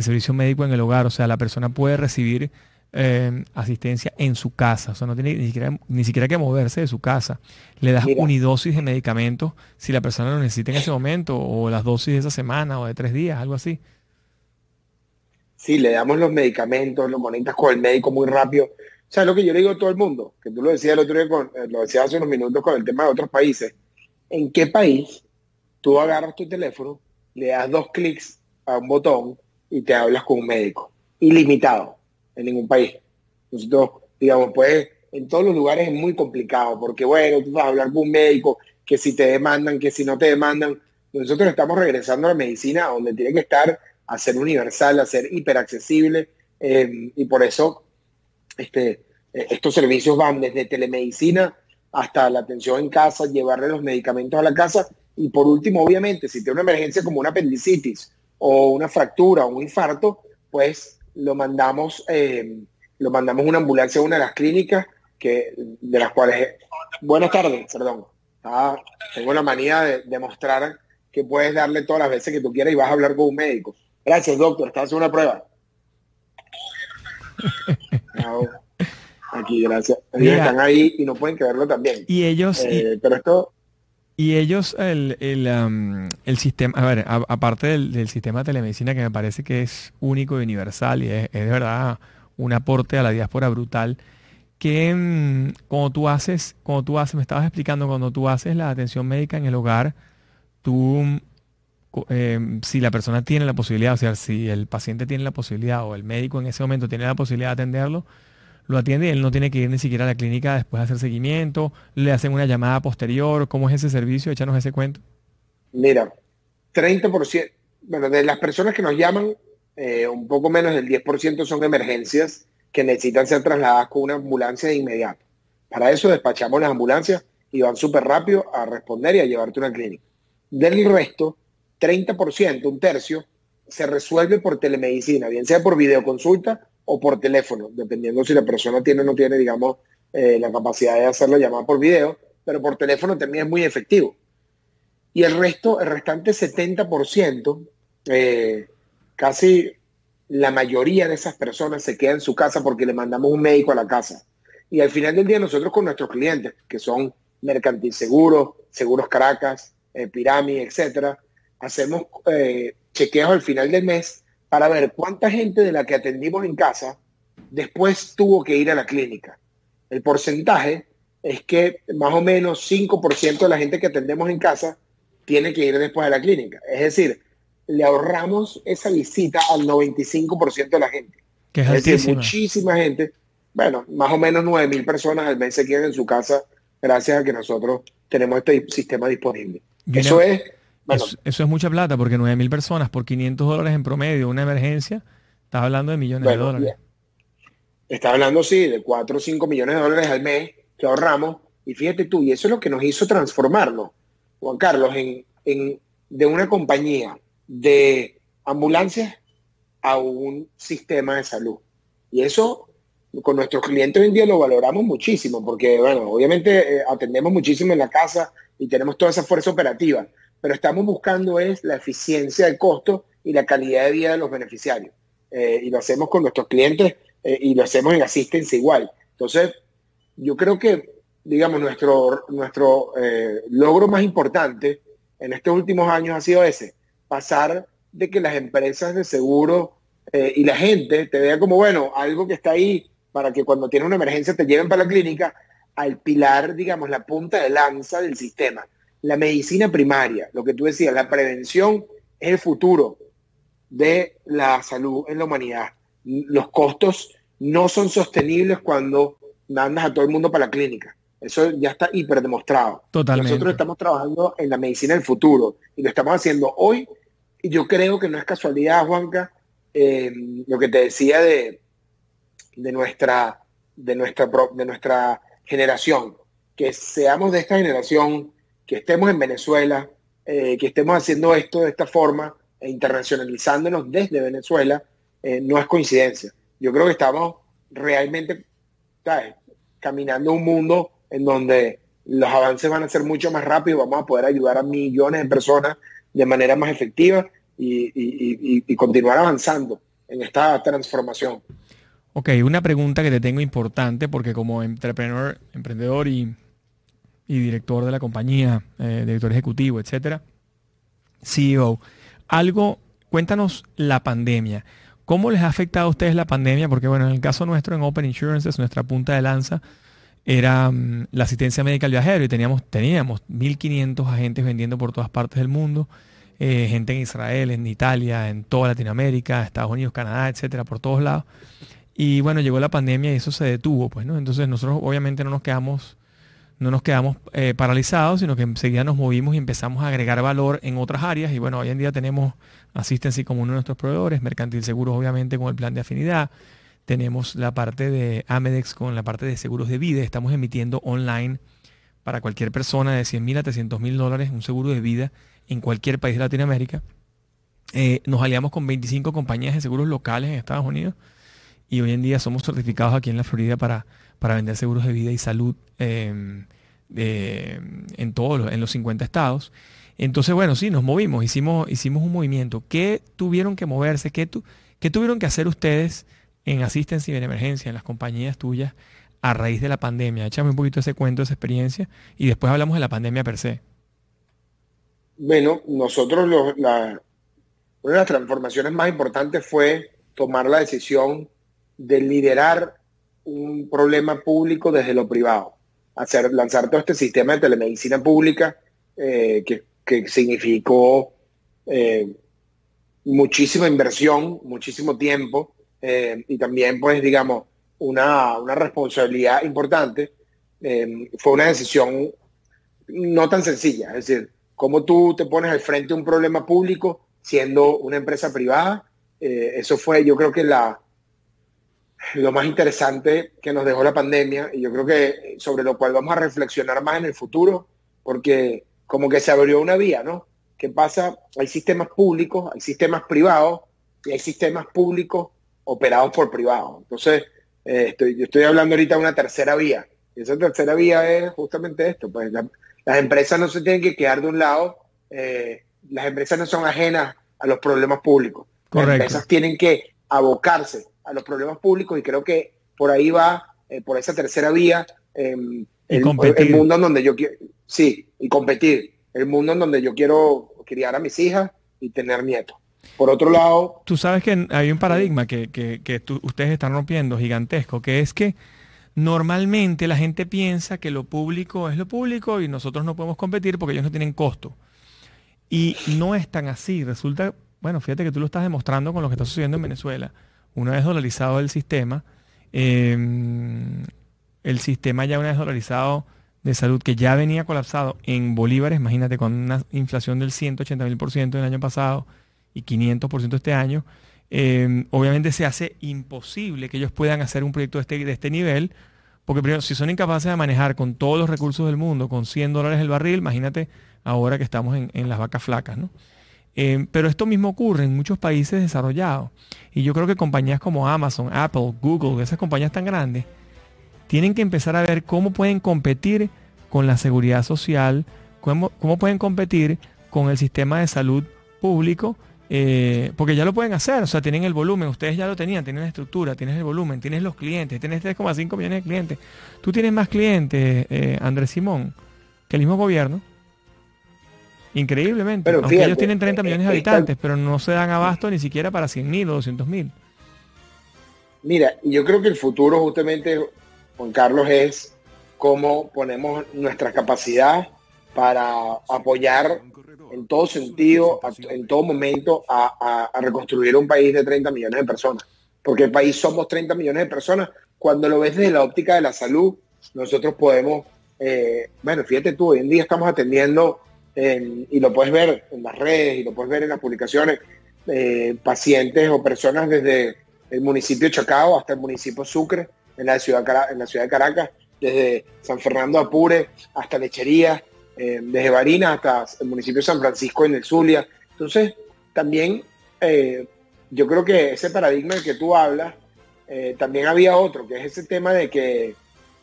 servicio médico en el hogar. O sea, la persona puede recibir eh, asistencia en su casa. O sea, no tiene ni siquiera, ni siquiera que moverse de su casa. Le das unidosis de medicamentos si la persona lo necesita en ese momento, o las dosis de esa semana o de tres días, algo así. Sí, le damos los medicamentos, lo conectas con el médico muy rápido. O sea, lo que yo le digo a todo el mundo, que tú lo decías el otro día, con, eh, lo decías hace unos minutos con el tema de otros países. ¿En qué país tú agarras tu teléfono, le das dos clics a un botón y te hablas con un médico. Ilimitado en ningún país. Nosotros, digamos, pues en todos los lugares es muy complicado porque, bueno, tú vas a hablar con un médico, que si te demandan, que si no te demandan. Nosotros estamos regresando a la medicina donde tiene que estar a ser universal, a ser hiperaccesible eh, y por eso este, estos servicios van desde telemedicina hasta la atención en casa, llevarle los medicamentos a la casa y por último, obviamente, si tiene una emergencia como una apendicitis o una fractura o un infarto, pues lo mandamos, eh, lo mandamos una ambulancia a una de las clínicas que, de las cuales... Buenas tardes, perdón. Ah, tengo la manía de demostrar que puedes darle todas las veces que tú quieras y vas a hablar con un médico. Gracias, doctor. Estás haciendo una prueba. Aquí, gracias. Ellos están ahí y no pueden creerlo también. Y ellos... Eh, pero esto y ellos, el, el, sistema, a ver, aparte del, sistema de telemedicina que me parece que es único y universal y es, de verdad un aporte a la diáspora brutal, que mm, cuando tú haces, tú haces, me estabas explicando, cuando tú haces la atención médica en el hogar, tú, em, si la persona tiene la posibilidad, o sea, si el paciente tiene la posibilidad o el médico en ese momento tiene la posibilidad de atenderlo, lo atiende y él no tiene que ir ni siquiera a la clínica después de hacer seguimiento, le hacen una llamada posterior, ¿cómo es ese servicio? Échanos ese cuento. Mira, 30%, bueno, de las personas que nos llaman, eh, un poco menos del 10% son emergencias que necesitan ser trasladadas con una ambulancia de inmediato. Para eso despachamos las ambulancias y van súper rápido a responder y a llevarte a una clínica. Del resto, 30%, un tercio, se resuelve por telemedicina, bien sea por videoconsulta o por teléfono, dependiendo si la persona tiene o no tiene, digamos, eh, la capacidad de hacerlo llamada por video, pero por teléfono también es muy efectivo. Y el resto, el restante 70%, eh, casi la mayoría de esas personas se queda en su casa porque le mandamos un médico a la casa. Y al final del día nosotros con nuestros clientes, que son Mercantil Seguros, Seguros Caracas, eh, Pirami, etcétera, hacemos eh, chequeos al final del mes para ver cuánta gente de la que atendimos en casa después tuvo que ir a la clínica. El porcentaje es que más o menos 5% de la gente que atendemos en casa tiene que ir después a la clínica. Es decir, le ahorramos esa visita al 95% de la gente. Que es, decir, muchísima gente, bueno, más o menos 9 mil personas al mes se quedan en su casa gracias a que nosotros tenemos este sistema disponible. eso es... eso, es mucha plata porque 9 mil personas por 500 dólares en promedio, una emergencia, estás hablando de millones de dólares. Estás hablando, sí, de 4 o 5 millones de dólares al mes que ahorramos. Y fíjate tú, y eso es lo que nos hizo transformarnos, Juan Carlos, en, en de una compañía de ambulancias a un sistema de salud. Y eso con nuestros clientes hoy en día lo valoramos muchísimo, porque, bueno, obviamente eh, atendemos muchísimo en la casa y tenemos toda esa fuerza operativa, pero estamos buscando es la eficiencia del costo y la calidad de vida de los beneficiarios. Eh, y lo hacemos con nuestros clientes eh, y lo hacemos en asistencia igual. Entonces, yo creo que, digamos, nuestro, nuestro logro más importante en estos últimos años ha sido ese, pasar de que las empresas de seguro eh, y la gente te vea como, bueno, algo que está ahí para que cuando tienes una emergencia te lleven para la clínica, al pilar, digamos, la punta de lanza del sistema. La medicina primaria, lo que tú decías, la prevención es el futuro de la salud en la humanidad. Los costos no son sostenibles cuando mandas a todo el mundo para la clínica. Eso ya está hiper demostrado. Totalmente. Nosotros estamos trabajando en la medicina del futuro y lo estamos haciendo hoy. Y yo creo que no es casualidad, Juanca, eh, lo que te decía de, de, nuestra, de, nuestra, de nuestra generación, que seamos de esta generación, que estemos en Venezuela, eh, que estemos haciendo esto de esta forma e internacionalizándonos desde Venezuela, eh, no es coincidencia. Yo creo que estamos realmente caminando un mundo en donde los avances van a ser mucho más rápidos, vamos a poder ayudar a millones de personas de manera más efectiva y, continuar avanzando en esta transformación. Ok, una pregunta que te tengo importante porque como entrepreneur, emprendedor y, director de la compañía, eh, director ejecutivo, etcétera, CEO, algo, cuéntanos la pandemia. ¿Cómo les ha afectado a ustedes la pandemia? Porque bueno, en el caso nuestro en Open Insurance es nuestra punta de lanza era mm, la asistencia médica al viajero y teníamos, teníamos 1.500 agentes vendiendo por todas partes del mundo, eh, gente en Israel, en Italia, en toda Latinoamérica, Estados Unidos, Canadá, etcétera, por todos lados. Y bueno, llegó la pandemia y eso se detuvo, pues, ¿no? Entonces nosotros obviamente no nos quedamos, no nos quedamos eh, paralizados, sino que enseguida nos movimos y empezamos a agregar valor en otras áreas. Y bueno, hoy en día tenemos Asistency como uno de nuestros proveedores, Mercantil Seguros obviamente con el plan de afinidad, tenemos la parte de Amedex con la parte de seguros de vida. Estamos emitiendo online para cualquier persona de 100 mil a 300 mil dólares un seguro de vida en cualquier país de Latinoamérica. Eh, nos aliamos con 25 compañías de seguros locales en Estados Unidos y hoy en día somos certificados aquí en la Florida para, para vender seguros de vida y salud em, en todos en los 50 estados. Entonces, bueno, sí, nos movimos, hicimos, hicimos un movimiento. ¿Qué tuvieron que moverse? ¿Qué, tu, tuvieron que hacer ustedes en asistencia y en emergencia en las compañías tuyas a raíz de la pandemia? Échame un poquito ese cuento, esa experiencia, y después hablamos de la pandemia per se. Bueno, nosotros una de las transformaciones más importantes fue tomar la decisión de liderar un problema público desde lo privado. Hacer, lanzar todo este sistema de telemedicina pública eh, que, significó eh, muchísima inversión, muchísimo tiempo, eh, y también, pues, digamos, una, responsabilidad importante, fue una decisión no tan sencilla. Es decir, cómo tú te pones al frente un problema público siendo una empresa privada. Eso fue, yo creo que la, lo más interesante que nos dejó la pandemia y yo creo que sobre lo cual vamos a reflexionar más en el futuro, porque como que se abrió una vía, ¿no? ¿qué pasa? Hay sistemas públicos, hay sistemas privados y hay sistemas públicos operados por privados. Entonces, eh, estoy, yo estoy hablando ahorita de una tercera vía. Y esa tercera vía es justamente esto. Pues las empresas no se tienen que quedar de un lado. Eh, las empresas no son ajenas a los problemas públicos. Las empresas tienen que abocarse a los problemas públicos y creo que por ahí va, eh, por esa tercera vía, em, el, mundo en donde yo quiero, sí, y competir. El mundo en donde yo quiero criar a mis hijas y tener nietos. Por otro lado... Tú sabes que hay un paradigma que, ustedes están rompiendo gigantesco, que es que normalmente la gente piensa que lo público es lo público y nosotros no podemos competir porque ellos no tienen costo. Y no es tan así. Resulta, bueno, fíjate que tú lo estás demostrando con lo que está sucediendo en Venezuela. Una vez dolarizado el sistema, em, el sistema ya una vez dolarizado de salud que ya venía colapsado en bolívares, imagínate con una inflación del 180 mil por ciento el año pasado y 500 por ciento este año, em, obviamente se hace imposible que ellos puedan hacer un proyecto de este, de este nivel, porque primero, si son incapaces de manejar con todos los recursos del mundo, con 100 dólares el barril, imagínate ahora que estamos en, las vacas flacas, ¿no? Em, pero esto mismo ocurre en muchos países desarrollados. Y yo creo que compañías como Amazon, Apple, Google, esas compañías tan grandes, tienen que empezar a ver cómo pueden competir con la seguridad social, cómo, pueden competir con el sistema de salud público, eh, porque ya lo pueden hacer, o sea, tienen el volumen, ustedes ya lo tenían, tienen la estructura, tienes el volumen, tienes los clientes, tienes 3,5 millones de clientes. Tú tienes más clientes, eh, Andrés Simón, que el mismo gobierno. Increíblemente. Aunque ellos tienen 30 millones de habitantes, pero no se dan abasto ni siquiera para 100 mil o 200 mil. Mira, yo creo que el futuro justamente, Juan Carlos, es cómo ponemos nuestra capacidad para apoyar en todo sentido, en todo momento, a, reconstruir un país de 30 millones de personas. Porque el país somos 30 millones de personas. Cuando lo ves desde la óptica de la salud, nosotros podemos, eh, bueno, fíjate tú, hoy en día estamos atendiendo, y lo puedes ver en las redes y lo puedes ver en las publicaciones, eh, pacientes o personas desde el municipio Chacao hasta el municipio Sucre, en la ciudad, en la ciudad de Caracas, desde San Fernando Apure hasta Lechería, eh, desde Barinas hasta el municipio de San Francisco en el Zulia. Entonces, también eh, yo creo que ese paradigma del que tú hablas, eh, también había otro, que es ese tema de que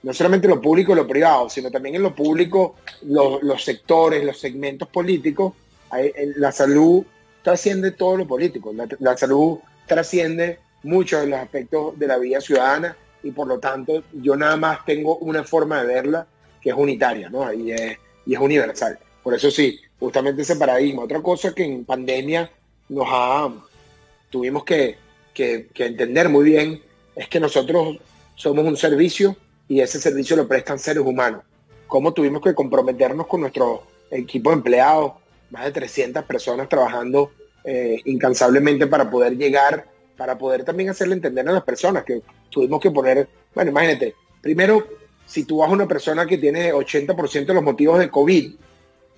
no solamente lo público y lo privado, sino también en lo público, los sectores, los segmentos políticos, la salud trasciende todo lo político, la, la salud trasciende muchos de los aspectos de la vida ciudadana y por lo tanto yo nada más tengo una forma de verla que es unitaria, ¿no? Y es, y es universal. Por eso sí, justamente ese paradigma. Otra cosa que en pandemia nos ha, tuvimos que, que, entender muy bien es que nosotros somos un servicio y ese servicio lo prestan seres humanos. Cómo tuvimos que comprometernos con nuestro equipo de empleados, más de 300 personas trabajando eh, incansablemente para poder llegar para poder también hacerle entender a las personas que tuvimos que poner, bueno, imagínate, primero, si tú vas a una persona que tiene 80% de los motivos de COVID,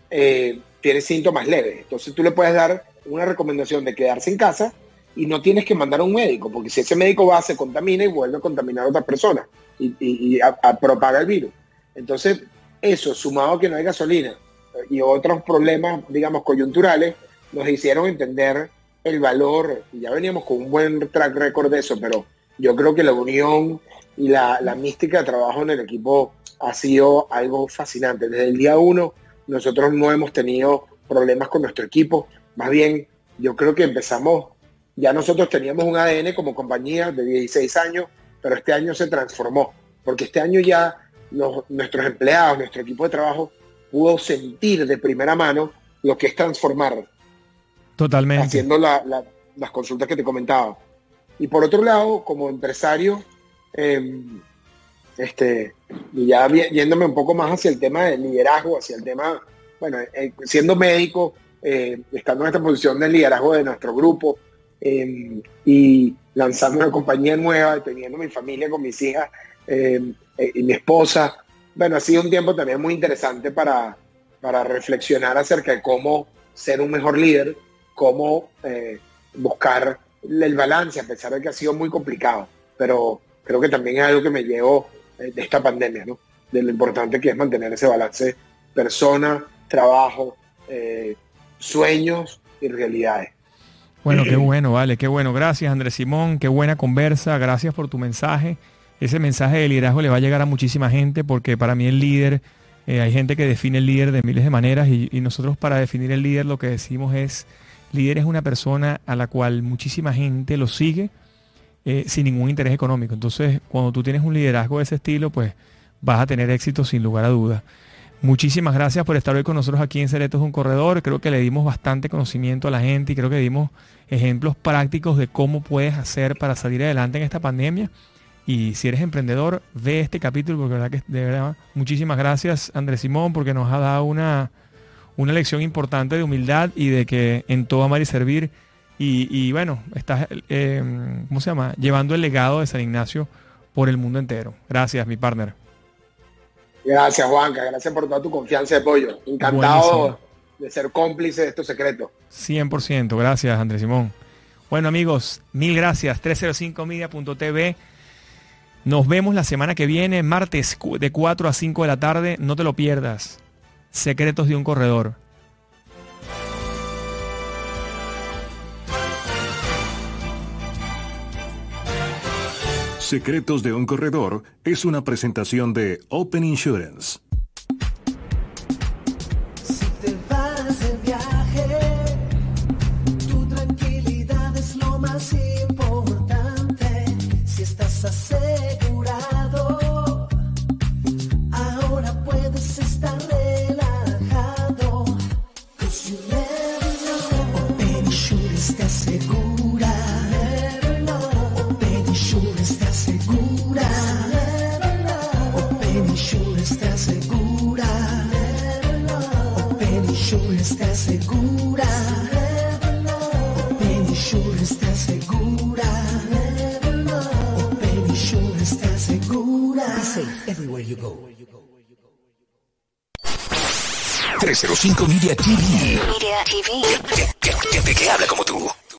eh, tiene síntomas leves, entonces tú le puedes dar una recomendación de quedarse en casa y no tienes que mandar a un médico, porque si ese médico va, se contamina y vuelve a contaminar a otras personas y, a, propaga el virus. Entonces, eso, sumado a que no hay gasolina y otros problemas, digamos, coyunturales, nos hicieron entender el valor, y ya veníamos con un buen track record de eso, pero yo creo que la unión y la, mística de trabajo en el equipo ha sido algo fascinante. Desde el día uno nosotros no hemos tenido problemas con nuestro equipo, más bien yo creo que empezamos, ya nosotros teníamos un ADN como compañía de 16 años, pero este año se transformó, porque este año ya nuestros empleados, nuestro equipo de trabajo pudo sentir de primera mano lo que es transformar Totalmente. Haciendo las consultas que te comentaba. Y por otro lado, como empresario, em, este, y ya yéndome un poco más hacia el tema del liderazgo, hacia el tema, bueno, eh, siendo médico, eh, estando en esta posición del liderazgo de nuestro grupo em, y lanzando una compañía nueva, teniendo mi familia con mis hijas em, eh, y mi esposa, bueno, ha sido un tiempo también muy interesante para, para reflexionar acerca de cómo ser un mejor líder cómo eh, buscar el balance, a pesar de que ha sido muy complicado. Pero creo que también es algo que me llevo eh, de esta pandemia, ¿no? De lo importante que es mantener ese balance persona, trabajo, eh, sueños y realidades. Bueno, qué bueno, vale, qué bueno. Gracias, Andrés Simón, qué buena conversa, gracias por tu mensaje. Ese mensaje de liderazgo le va a llegar a muchísima gente porque para mí el líder, eh, hay gente que define el líder de miles de maneras y, nosotros para definir el líder lo que decimos es, líder es una persona a la cual muchísima gente lo sigue eh, sin ningún interés económico. Entonces, cuando tú tienes un liderazgo de ese estilo, pues vas a tener éxito sin lugar a dudas. Muchísimas gracias por estar hoy con nosotros aquí en Ceretos un Corredor. Creo que le dimos bastante conocimiento a la gente y creo que dimos ejemplos prácticos de cómo puedes hacer para salir adelante en esta pandemia. Y si eres emprendedor, ve este capítulo porque verdad que de verdad muchísimas gracias Andrés Simón porque nos ha dado una, una lección importante de humildad y de que en todo amar y servir y, bueno, estás, eh, ¿cómo se llama? Llevando el legado de San Ignacio por el mundo entero. Gracias, mi partner. Gracias, Juanca. Gracias por toda tu confianza y apoyo. Encantado de ser cómplice de estos secretos. 100%. Gracias, Andrés Simón. Bueno, amigos, mil gracias. 305media.tv. Nos vemos la semana que viene, martes de 4 a 5 de la tarde. No te lo pierdas. Secretos de un corredor. Secretos de un corredor es una presentación de Open Insurance. Everywhere you go. 305 Media TV. Media TV. Gente que habla como tú.